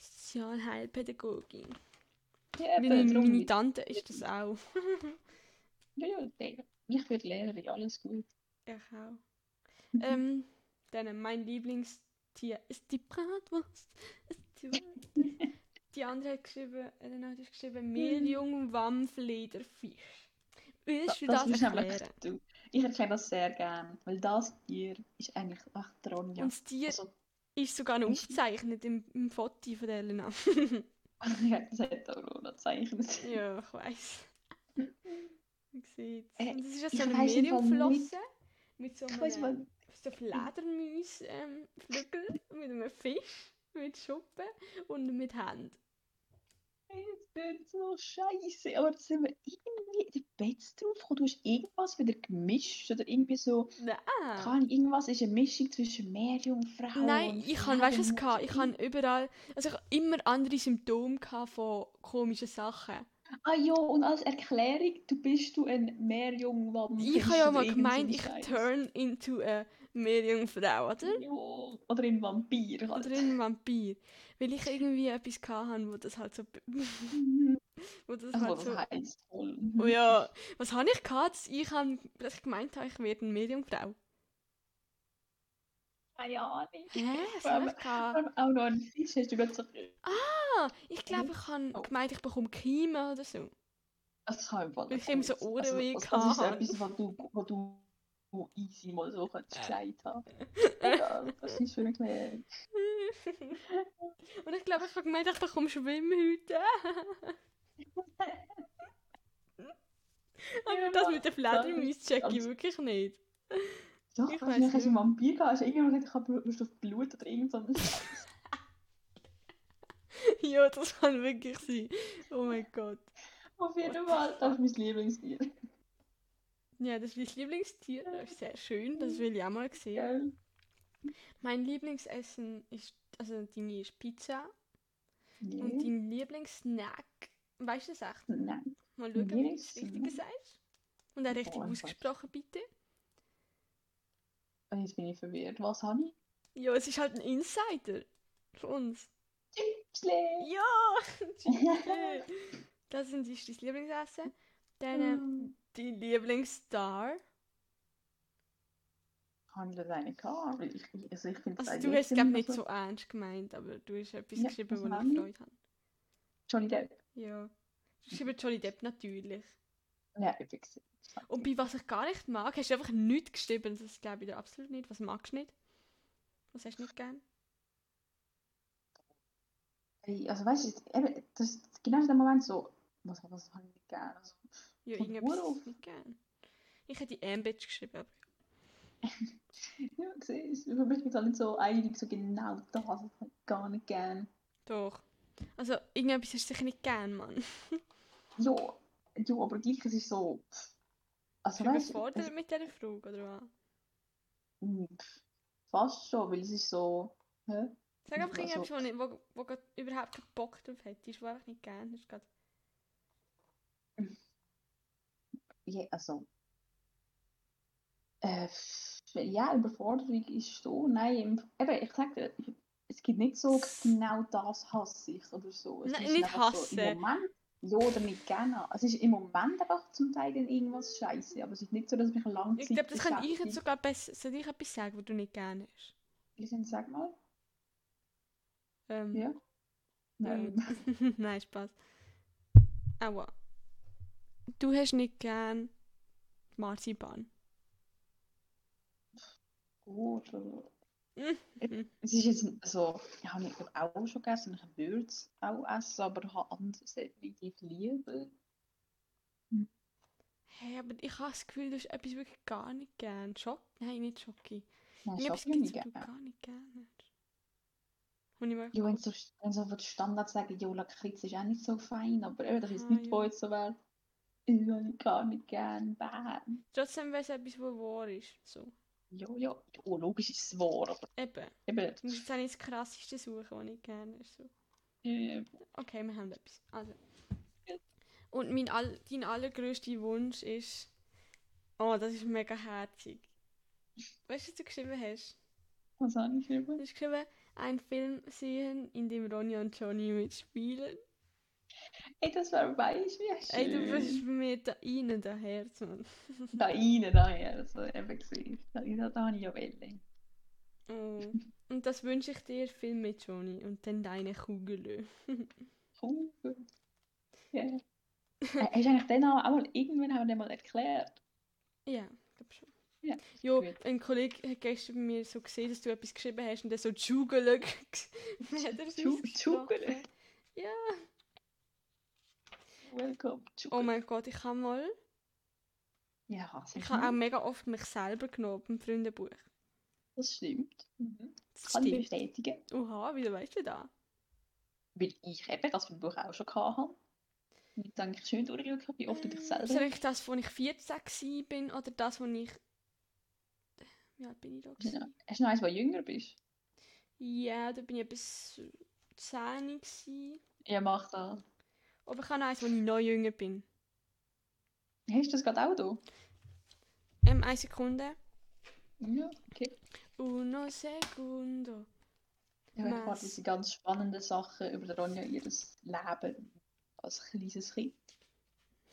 Sozialheilpädagogin. Ja, Meine, meine Tante ist das auch. Ja, ja, ich würde Lehrerin, alles gut. Ich auch. ähm, dann mein Lieblingstier ist die Bratwurst. Die, andere hat geschrieben, Elena hat geschrieben, Meerjung, Wammflederfisch. Willst du das, nämlich erklären? du. Ich erkläre das sehr gern, weil das Tier ist eigentlich echt dran, ja. Und das Tier Also, ist sogar noch ist- aufgezeichnet im, im Foto von der Elena. ja, das hat Aurora gezeichnet. ja, ich weiß. Man sieht Äh, Und das ist ja so eine Meerjungflosse mit so einem so Fledermäus ähm, Flügel mit einem Fisch, mit Schuppen und mit Händen. Es wird so scheiße, aber da sind wir irgendwie in die Betts drauf gekommen. Du hast irgendwas wieder gemischt oder irgendwie so, Nein. Ahnung, irgendwas ist eine Mischung zwischen Meerjungfrau Nein, und ich habe, weißt du was gehabt? Ich habe überall, also ich habe immer andere Symptome von komischen Sachen. Ah ja, und als Erklärung, du bist du ein Meerjungwamm. Ich habe ja mal gemeint, ich turn into a Meerjungfrau, oder? Ja, oder ein Vampir. Halt. Oder ein Vampir. Weil ich irgendwie etwas gehabt habe, wo das halt so... wo das Also, halt so... heisst. Oh ja, was habe ich gehabt? dass Ich habe, dass ich gemeint habe, ich werde eine Meerjungfrau. Keine Ahnung. Hä? Was habe ich gehabt? Auch noch ein Fisch hast du so. Ah, ich glaube, ich habe Oh. gemeint, ich bekomme Kiemen oder so. Das kann ich nicht immer so sein. Ohrenweh also, das, das ist hatte. etwas, was du, was du wo easy mal so gesagt haben. Ja, das ist schon erklärt. Und ich glaube, ich habe gemeint, ich bekomme Schwimmhüte. Aber Ja, das mit der Fledermaus check ich wirklich nicht. Doch, Ich weiß nicht, einen Vampir gehabt? Hast du irgendwann gesagt, ich Lust auf Blut oder irgend so einen Scheiß? ja, das kann wirklich sein. Oh mein Gott. Auf jeden Fall, das ist mein Lieblingstier. Ja, das ist mein Lieblingstier. Das ist sehr schön. Das will ich auch mal sehen. Gell? Mein Lieblingsessen ist, also deine ist Pizza. Und Nee. dein Lieblingssnack, weißt du das echt? Nein. Mal schauen, wie du Lieblingssnack? richtig sagst. Und auch richtig weiß. ausgesprochen, bitte. Und jetzt bin ich verwirrt. Was habe ich? Ja, es ist halt ein Insider von uns. Chipsle! Ja! Chipsle. das ist dein Lieblingsessen. Dann ähm, dein Lieblingsstar. Eigentlich gehabt? Weil Ich, ich, also ich finde Also du hast es nicht so ernst gemeint, aber du hast etwas Ja, geschrieben, wo ich? Freude habe. Johnny Depp. Ja. Du geschrieben Johnny Depp natürlich. Ja, ich bin. Und bei was ich gar nicht mag, hast du einfach nichts geschrieben. Das glaube ich dir absolut nicht. Was magst du nicht? Was hast du nicht gern? Also weißt du, das ist genau der Moment so, was, was habe ich nicht gerne? Also, Ja, Von irgendetwas nicht gern. Ich hätte Ambitch geschrieben. Aber ja, siehst du, für mich ist nicht so einig, so genau das habe ich gar nicht gern. doch. Also irgendetwas hast du sicher nicht gern, Mann. Ja, ja, aber gleich, es ist so, also du weißt überfordert es- mit dieser Frage, oder was? mm, fast schon, weil es ist so, hä? Sag einfach Also- irgendetwas, wo, nicht, wo, wo grad überhaupt keinen Bock drauf hättest, wo einfach nicht gern hast. grad. Ja, also. Äh, ja, Überforderung ist so. Nein, eben, ich sag dir, es gibt nicht so genau das hasse ich oder so. Es Nein, nicht einfach So. Im Moment, ja oder nicht gerne. Es ist im Moment einfach zum Teil irgendwas scheiße, aber es ist nicht so, dass mich langzeit Ich glaube, das kann ich jetzt sogar besser. Soll ich etwas sagen, was du nicht gern hast? Listen, Sag mal. Ähm, Ja. Nein. Mm. Nein, Spaß. Aua. Du hast nicht gern Marzipan. Gut. oder- Mhm. Es ist jetzt so, ich habe nicht auch schon gegessen, ich würde es auch essen, aber ich habe anderes definitiv lieber. Hey, aber ich habe das Gefühl, du hast etwas wirklich gar nicht gern. Schock? Nein, nicht Schoki. Nein, Schoki gibt es, nicht du gar nicht gern hast. Und ich Ja, wenn so, wenn so den Standards sagen, ja, Lakritz ist auch nicht so fein, aber eben, das ist Ah, nicht, ja. wo jetzt so wäre, ich ich gar nicht gern, bam. Trotzdem wäre es etwas, was wahr ist. So. Ja, ja, oh, logisch ist es wahr, aber Eben. eben, Du musst jetzt auch nicht das Krasseste suchen, was ich gerne hast. So. äh, Okay, wir haben etwas. Also. Ja. Und mein all, dein allergrößter Wunsch ist. Oh, das ist mega herzig. Weißt du, was du geschrieben hast? was habe ich Du geschrieben? hast geschrieben, einen Film sehen, in dem Ronja und Johnny mitspielen. Ey, das wäre weich, wie schön. Ey, du bist mir da rein, da Herz, Mann. Da rein, daher, also eben gesehen. Da, da, da habe ich ja Welle. Oh. Und das wünsche ich dir viel mit Johnny und dann deine Kugel. Cool. Ja. Äh, hast du eigentlich den auch mal, irgendwann haben wir den mal erklärt? Ja, ich glaube schon. Ja, Jo, ein Kollege hat gestern bei mir so gesehen, dass du etwas geschrieben hast und der so Jugele hat es Ju- ausgesprochen. Jugele? Ja. Welcome. Oh mein Gott, ich habe mal, Ja, das, ich habe auch mega oft mich selber genommen im Freundebuch. das stimmt. Mhm. Das Kann ich stimmt. bestätigen. Oha, wieso weißt du das? Weil ich eben das vom Buch auch schon habe. Und ich denke, schön durchgeschaut habe, wie oft du dich selber... Soll ich das, wo ich 14 war bin oder das, wo ich... Wie alt bin ich da? Hast du gewesen? noch- hast du noch eins, wo du jünger bist? Ja, da bin ich bis 10 gewesen. Ja, mach das. Aber ich habe noch eins, wo ich noch jünger bin. Hast du das gerade auch da? Ähm, eine Sekunde. Ja, okay. Uno segundo. Ja, ich Was? warte diese ganz spannenden Sachen über Ronja, ihr Leben als kleines Kind.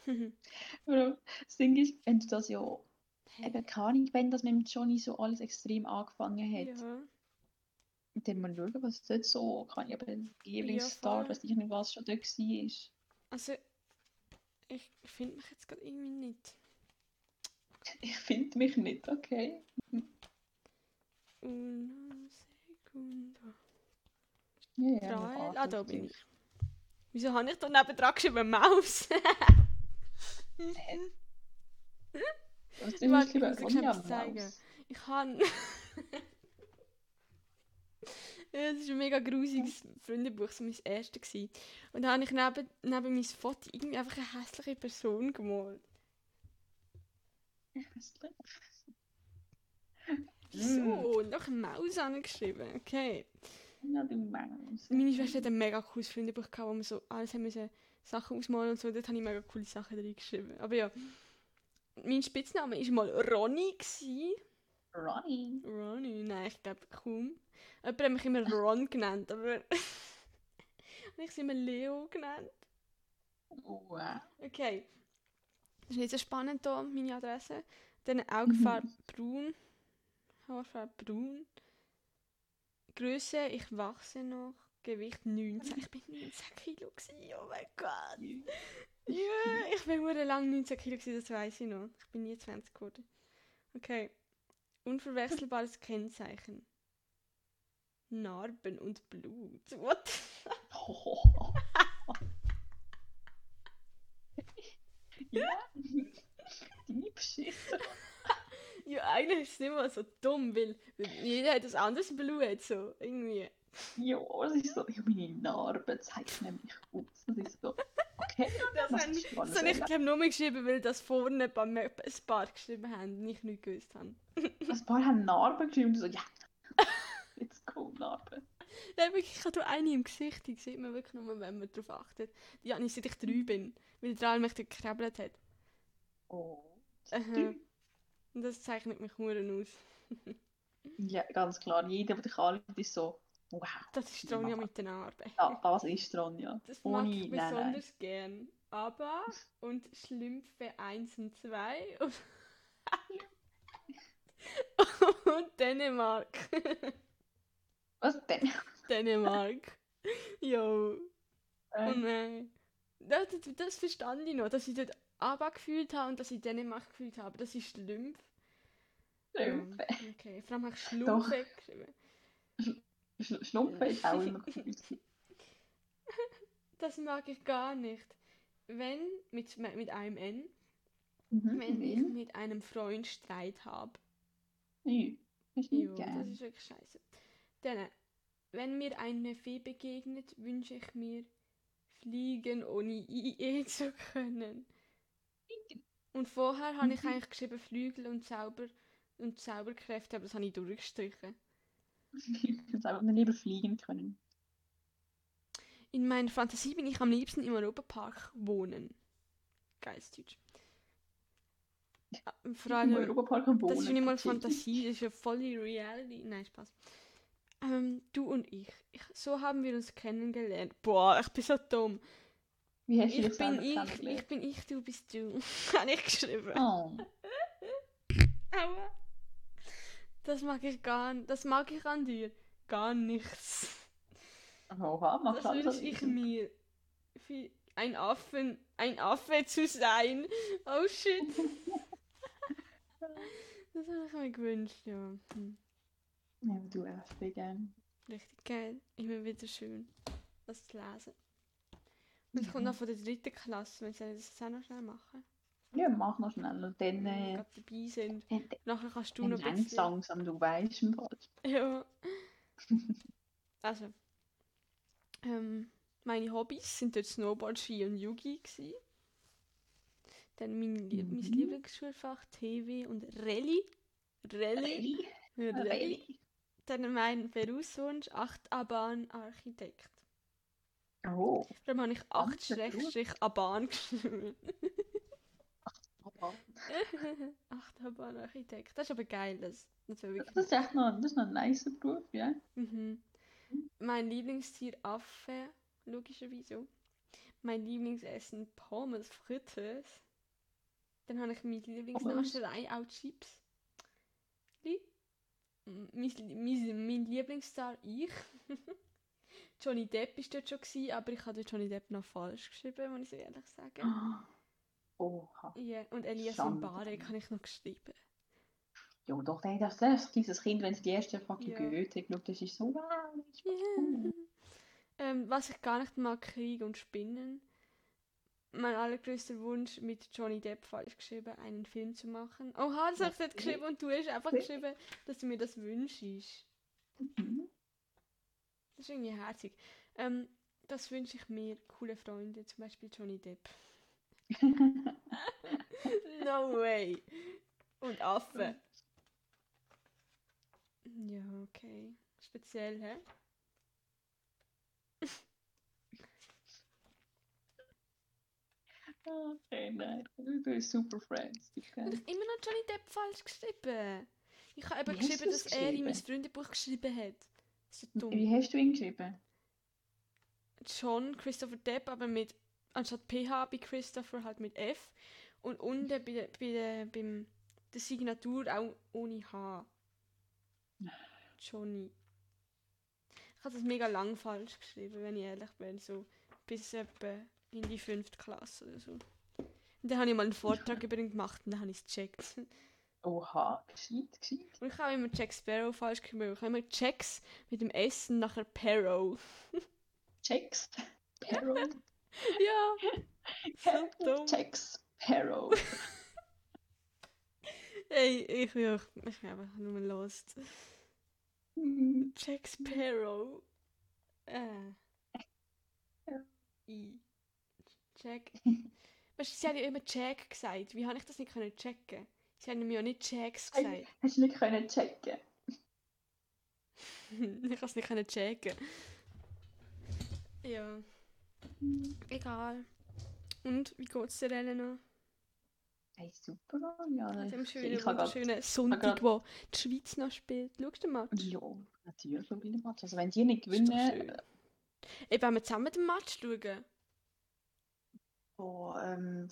Das Ding ist, wenn du das ja eben keine Ahnung, wenn das mit Johnny so alles extrem angefangen hat, ja. dann mal schauen, was dort so, kann ich eben Lieblingsstar, voll. weiß ich nicht, was schon dort war. Also, ich finde mich jetzt gerade irgendwie nicht. Ich finde mich nicht, okay. Uno segundo. Ja, ja, Drei. Ah, da bin ich. Wieso habe ich da neben dran geschrieben Maus? Was du Warte, lieber. Maus? Ich habe. ja, es ist ein mega grusiges Freundebuch, so mein erstes. Gewesen. Und da habe ich neben, neben mein Foto irgendwie einfach eine hässliche Person gemalt. Hässlich. Wieso? Noch eine Maus angeschrieben. Okay. Ja, du Maus. Meine Schwester hat ein mega cooles Freundebuch gehabt, wo wir so alles haben müssen, Sachen ausmalen und so. Dort habe ich mega coole Sachen drin geschrieben. Aber ja. Mein Spitzname war mal Ronny. Gewesen. Ronnie. Ronny? Nein, ich glaube kaum. Jemand hat mich immer Ron genannt, aber. habe ich sie immer Leo genannt? Wow. Okay. Das ist nicht so spannend hier, meine Adresse. Dann Augenfarbe braun. Haarfarbe braun. Größe, ich wachse noch. Gewicht 19. Ich bin 19 Kilo. Gewesen. Oh mein Gott. Ja, ich bin sehr lang 19 Kilo, gewesen, das weiß ich noch. Ich bin nie 20 geworden. Okay. Unverwechselbares Kennzeichen. Narben und Blut. What? ja. Die Beschissen. Ja, eigentlich ist es nicht mal so dumm, weil, weil jeder hat ein anderes Blut, so irgendwie. Ja, es ist so, ja, meine Narbe zeigt nämlich aus. Das ist so, okay. Das habe ist ich, das habe ich nur geschrieben, weil das vorne beim ein paar geschrieben haben und ich nicht gewusst habe. Ein paar haben Narben geschrieben und so, ja. Jetzt cool, Narben. Ja, wirklich, ich habe da eine im Gesicht, die sieht man wirklich nur, wenn man darauf achtet. Die habe ich seit ich drei bin, weil der mich gekrebelt hat. Oh. Aha. Und das zeichnet mich nur aus. Ja, ganz klar. Jeder, der dich anschaut, ist so, wow. Das ist Ronja mit den Narben. Ja, das ist Ronja. Das mag Ohne, ich nein, nein. besonders gern. Aber und Schlümpfe 1 und 2 und, und Dänemark. Was denn? Dänemark. Jo. Oh Ähm, nein. Das, das, das verstand ich noch, dass ich dort ABBA gefühlt habe und dass ich Dänemark gefühlt habe. Das ist Schlümpf. Schlümpfe. Ja, Okay, vor allem habe ich Schlumpfe geschrieben. Sch Schlumpfe ist auch immer cool. Das mag ich gar nicht. Wenn, mit, mit einem N, Mhm. wenn ich mhm. mit einem Freund Streit habe. Ja, Jo, das ist wirklich scheiße. Dann, wenn mir eine Fee begegnet, wünsche ich mir, fliegen ohne IE zu können. Und vorher habe ich Mhm. eigentlich geschrieben Flügel und Zauber und Zauberkräfte, aber das habe ich durchgestrichen. Einfach nicht lieber fliegen können. In meiner Fantasie bin ich am liebsten im Europapark wohnen. Geiles Deutsch. Ah, Vor Im allem, Europapark Boden. das ist nicht mal Fantasie, das ist ja voll die Reality. Nein, Spaß. Ähm, du und ich. ich. So haben wir uns kennengelernt. Boah, ich bin so dumm. Wie hast du Ich bin ich, ich bin ich, du bist du. Habe ich geschrieben. Oh. Aua. Das mag ich gar nicht. Das mag ich an dir. Gar nichts. Oha, mach Das wünsche ich mir. Für ein Affen, ein Affe zu sein. Oh shit. das habe ich mir gewünscht, ja. Hm. Ja, du FB gern. Richtig geil. Immer wieder schön, das zu lesen. Und es kommt noch von der dritten Klasse, wenn sie das auch noch schnell machen. Ja, mach noch schnell. Und dann, äh, gerade dabei sind. dann, Nachher kannst du noch ein bisschen... langsam, du weißt im Fall. Ja. Also. Ähm, meine Hobbys sind dort Snowboard, Ski und Yugi gsi. Dann mein, Lie mein Mhm. Lieblingsschulfach TV und Rallye. Rallye. Rallye. Reli. Dann mein Berufswunsch Achterbahn-Architekt. Oh, Darum habe ich Ganzer Beruf. 8-Aban geschrieben. aber Achterbahn-Architekt. Das ist aber geil. Das, das wirklich das ist echt noch, das ist noch ein nicer Beruf, ja. Mhm. Mein Lieblingstier Affe, logischerweise. Mein Lieblingsessen Pommes frites. Dann habe ich meine Lieblingsnascherei auch Chips. Mein, mein, mein Lieblingsstar ich. Johnny Depp war dort schon, gewesen, aber ich habe dort Johnny Depp noch falsch geschrieben, muss ich so ehrlich sagen. Oha. Ja, und Elias Schande. Mbarek habe ich noch geschrieben. Ja, doch, nee, das, das dieses Kind, wenn es die erste fucking Ja. Goethe geschaut das ist so, ist Ja. cool. Ähm, was ich gar nicht mag, Krieg und Spinnen. mein allergrößter Wunsch mit Johnny Depp falsch geschrieben, einen Film zu machen. Oha, das habe ich dort geschrieben und du hast einfach geschrieben, dass du mir das wünschst. Mhm. Das ist irgendwie herzig. Ähm, das wünsche ich mir, coole Freunde, zum Beispiel Johnny Depp. No way. Und Affen. Ja, okay. Speziell, hä? Okay, nein. Du bist super Friends. Ich habe immer noch Johnny Depp falsch geschrieben. Ich habe eben Wie geschrieben, dass er in mein geschrieben? Freundebuch geschrieben hat. Das ist so dumm. Wie hast du ihn geschrieben? John Christopher Depp, aber mit anstatt PH bei Christopher halt mit F und unten bei, der- bei der, beim der Signatur auch ohne H. Johnny. Ich habe das mega lang falsch geschrieben, wenn ich ehrlich bin, so bis etwa in die fünfte Klasse oder so. Und dann habe ich mal einen Vortrag über ihn gemacht und dann habe ich es gecheckt. Oha, gescheit, gescheit. Und ich habe immer Jack Sparrow falsch geschrieben. Ich habe immer Checks mit dem S und nachher Parrow. Checks. Perro. ja, so. Checks. Perro. Ey, ich bin, auch, ich bin einfach nur lost. Mhm. Jack Sparrow. Äh. I. Jack. Weißt du, sie haben ja immer Jack gesagt. Wie habe ich das nicht können checken? Sie haben mir ja nicht Jacks gesagt. Hast du nicht können checken? ich habe es nicht können checken. Ja, egal. Und wie geht's dir, Elena? Hey, super. Ja, dem ich, schönen, ich habe gerade... wunderschönen Sonntag, grad- wo die Schweiz noch spielt. Schaust du mal? Ja, natürlich schaue ich den Match. Also wenn die nicht gewinnen... Ey, wollen wir zusammen den Match schauen? Oh, ähm...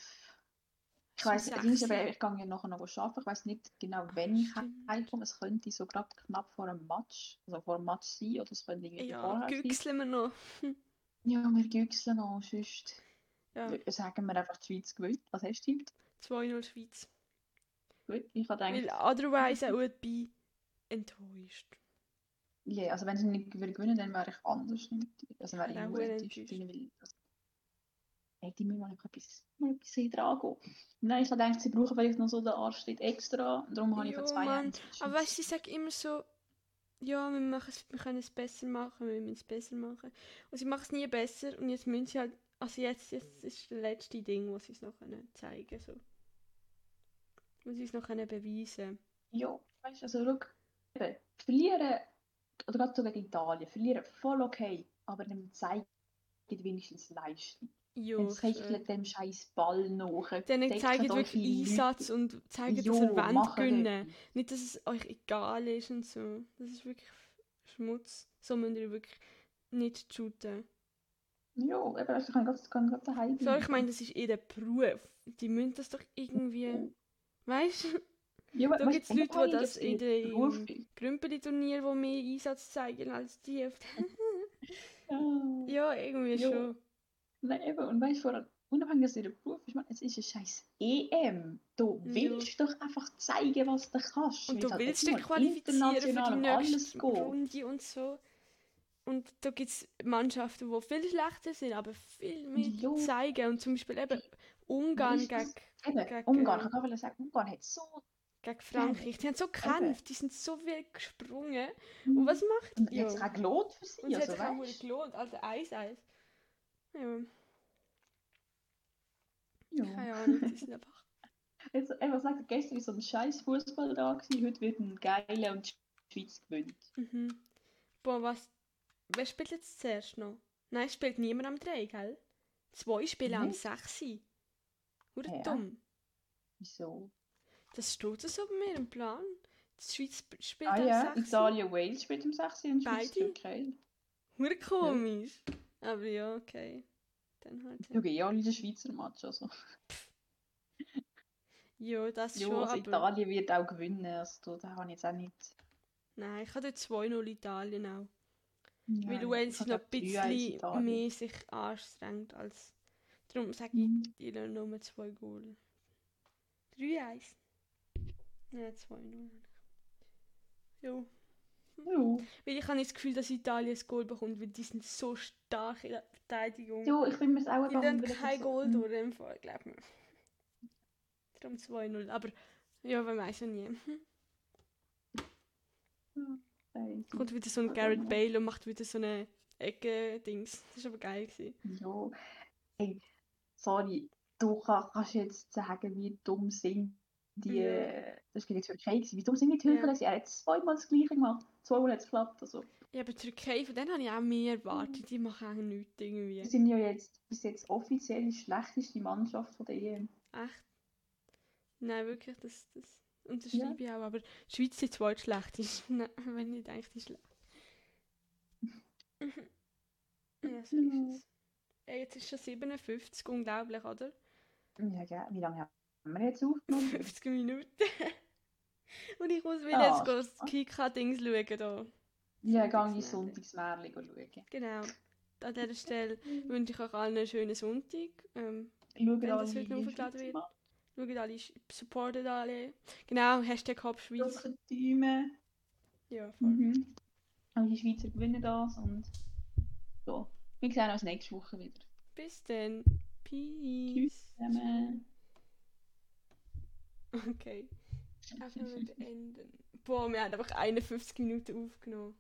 Ich ist Sechsen. aber, ich gehe ja nachher noch arbeiten. Ich weiss nicht genau, wann ich heimkomme. Es könnte so gerade knapp vor einem Match, also vor einem Match sein, oder es könnte irgendwie Ja, vorher sein. güchseln wir noch. Ja, wir güchseln noch, sonst Ja, sagen wir einfach, die Schweiz gewinnt. Was hast du heute? 2-0 Schweiz. Gut, ich habe Weil gedacht, otherwise I would be enttäuscht. ja, also wenn sie nicht würde gewinnen, dann wäre ich anders. Nicht. Also wäre ich nur enttäuscht. weil Hätte ich mir mal etwas, mal etwas. Nein, ich habe gedacht, sie brauchen vielleicht noch so den Arschtritt extra. Darum habe ich von zwei Mann. Händen Aber weißt du, ich sage immer so, ja, wir, machen es, wir können es besser machen, wir müssen es besser machen. Und sie machen es nie besser und jetzt müssen sie halt, also jetzt, jetzt ist das letzte Ding, was sie es noch können zeigen so. Wo sie es noch können beweisen Ja, weißt du, also schau, eben, verlieren, oder gerade so gegen Italien, verlieren voll okay, aber dann zeigen wenigstens Leistung. Jo, Dann zeichnet dem scheiß Ball nach. Dann euch wirklich Einsatz Leute. und zeigen, dass ihr wollt etwas. Nicht, dass es euch egal ist und so. Das ist wirklich Schmutz. So müsst ihr wirklich nicht shooten. Ja, eben, du, ich kann gerade kann grad daheim So, ich meine, das ist ihr Beruf. Die müssen das doch irgendwie. Weißt du? ja, da gibt's du, Leute, die das jetzt in den- ist. Grümpeli-Turnier, wo mehr Einsatz zeigen als die. Ja. ja, irgendwie Jo. schon. Nein, eben, und weißt du, unabhängig, dass ihr der Beruf man, es ist ein scheiß EM. Du Ja. willst doch einfach zeigen, was du kannst. Und du halt willst dich qualifizieren für die nächste. Runde und so. Und da gibt es Mannschaften, die viel schlechter sind, aber viel mehr Jo. zeigen. Und zum Beispiel eben Ungarn gegen, Eben, gegen- Ungarn, ich kann sagen, Ungarn hat so... gegen Frankreich. Die haben so gekämpft, die sind so viel gesprungen. Und was macht Und ja. jetzt auch gelohnt für sie, Und es hat also sich auch gelohnt, Eis, Eis. Ja, Ja. keine Ahnung, die sind einfach... Jetzt, ey, was sagt ihr, gestern war so ein scheiß Fußball da, gewesen, heute wird ein geiler und die Schweiz gewinnt. Mhm. Boah, was... Wer spielt jetzt zuerst noch? Nein, spielt niemand am 3, gell? Zwei spielen am Nein. 6. Oder Ja. dumm. Wieso? Das steht so bei mir im Plan. Die Schweiz sp- spielt Ah am ja, 6. Italien, Wales spielt am 6. und Schweiz, Beide? Türkei. Hure komisch. Aber ja, okay. Dann halt. Ja, Okay, ja, alle der Schweizer Match, also. ja das Ja, schon, also aber... Italien wird auch gewinnen, also da habe ich jetzt auch nicht... Nein, ich habe dort 2-0 Italien auch. Ja, Weil Wales ich noch ein habe 3-1 bisschen mehr sich anstrengt als... Darum sage Mhm. ich ihnen nur 2 Goal. 3-1. Nein, 2-0. Jo. Ja. Weil ich habe das Gefühl, dass Italien ein Goal bekommt, weil die sind so stark in der Verteidigung. Ja, ich bin mir auch die es kein so- Goal Mhm. durch im Fall, glaub mir. Darum 2-0. Aber ja, man weiß ja nie. Kommt wieder so ein Garrett Bale und macht wieder so eine Ecke-Dings. Das war aber geil. Gewesen. Ja. Hey, sorry, du kann- kannst jetzt sagen, wie dumm sind die. Ja. äh, Das war der Türkei. gewesen. Wie dumm sind die Türken? Ja. Sie haben jetzt zweimal das Gleiche gemacht. Zweimal hat es geklappt. Also, Ja, aber die Türkei, von denen habe ich auch mehr erwartet. Die machen auch nichts irgendwie. sie sind ja jetzt bis jetzt offiziell die schlechteste Mannschaft von der EM. Echt? Nein, wirklich, das, das Ja. unterschreibe ich auch. Aber die Schweiz ist die zweitschlechteste. Nein, wenn nicht eigentlich die schlecht. ja, so ist Ja. es. Ja, jetzt ist schon 57, unglaublich, oder? Ja, gell. Wie lange haben wir jetzt aufgenommen? 50 Minuten. Und ich muss mir Ah, jetzt Kika-Dings schauen. Da. ja, gehe ich Sonntagsmärchen schauen. Genau. An dieser Stelle wünsche ich euch allen einen schönen Sonntag. Ähm, Schauen Wenn alle das heute noch Schweiz wird. schaut alle, supportet alle. Genau, Hashtag Hauptschweiz. Drücken die Daumen. Ja, voll. Mhm. Und die Schweizer gewinnen das und so. Wir sehen uns nächste Woche wieder. Bis dann. Peace. Tschüss zusammen. Okay. Einfach mal beenden. Boah, wir haben einfach 51 Minuten aufgenommen.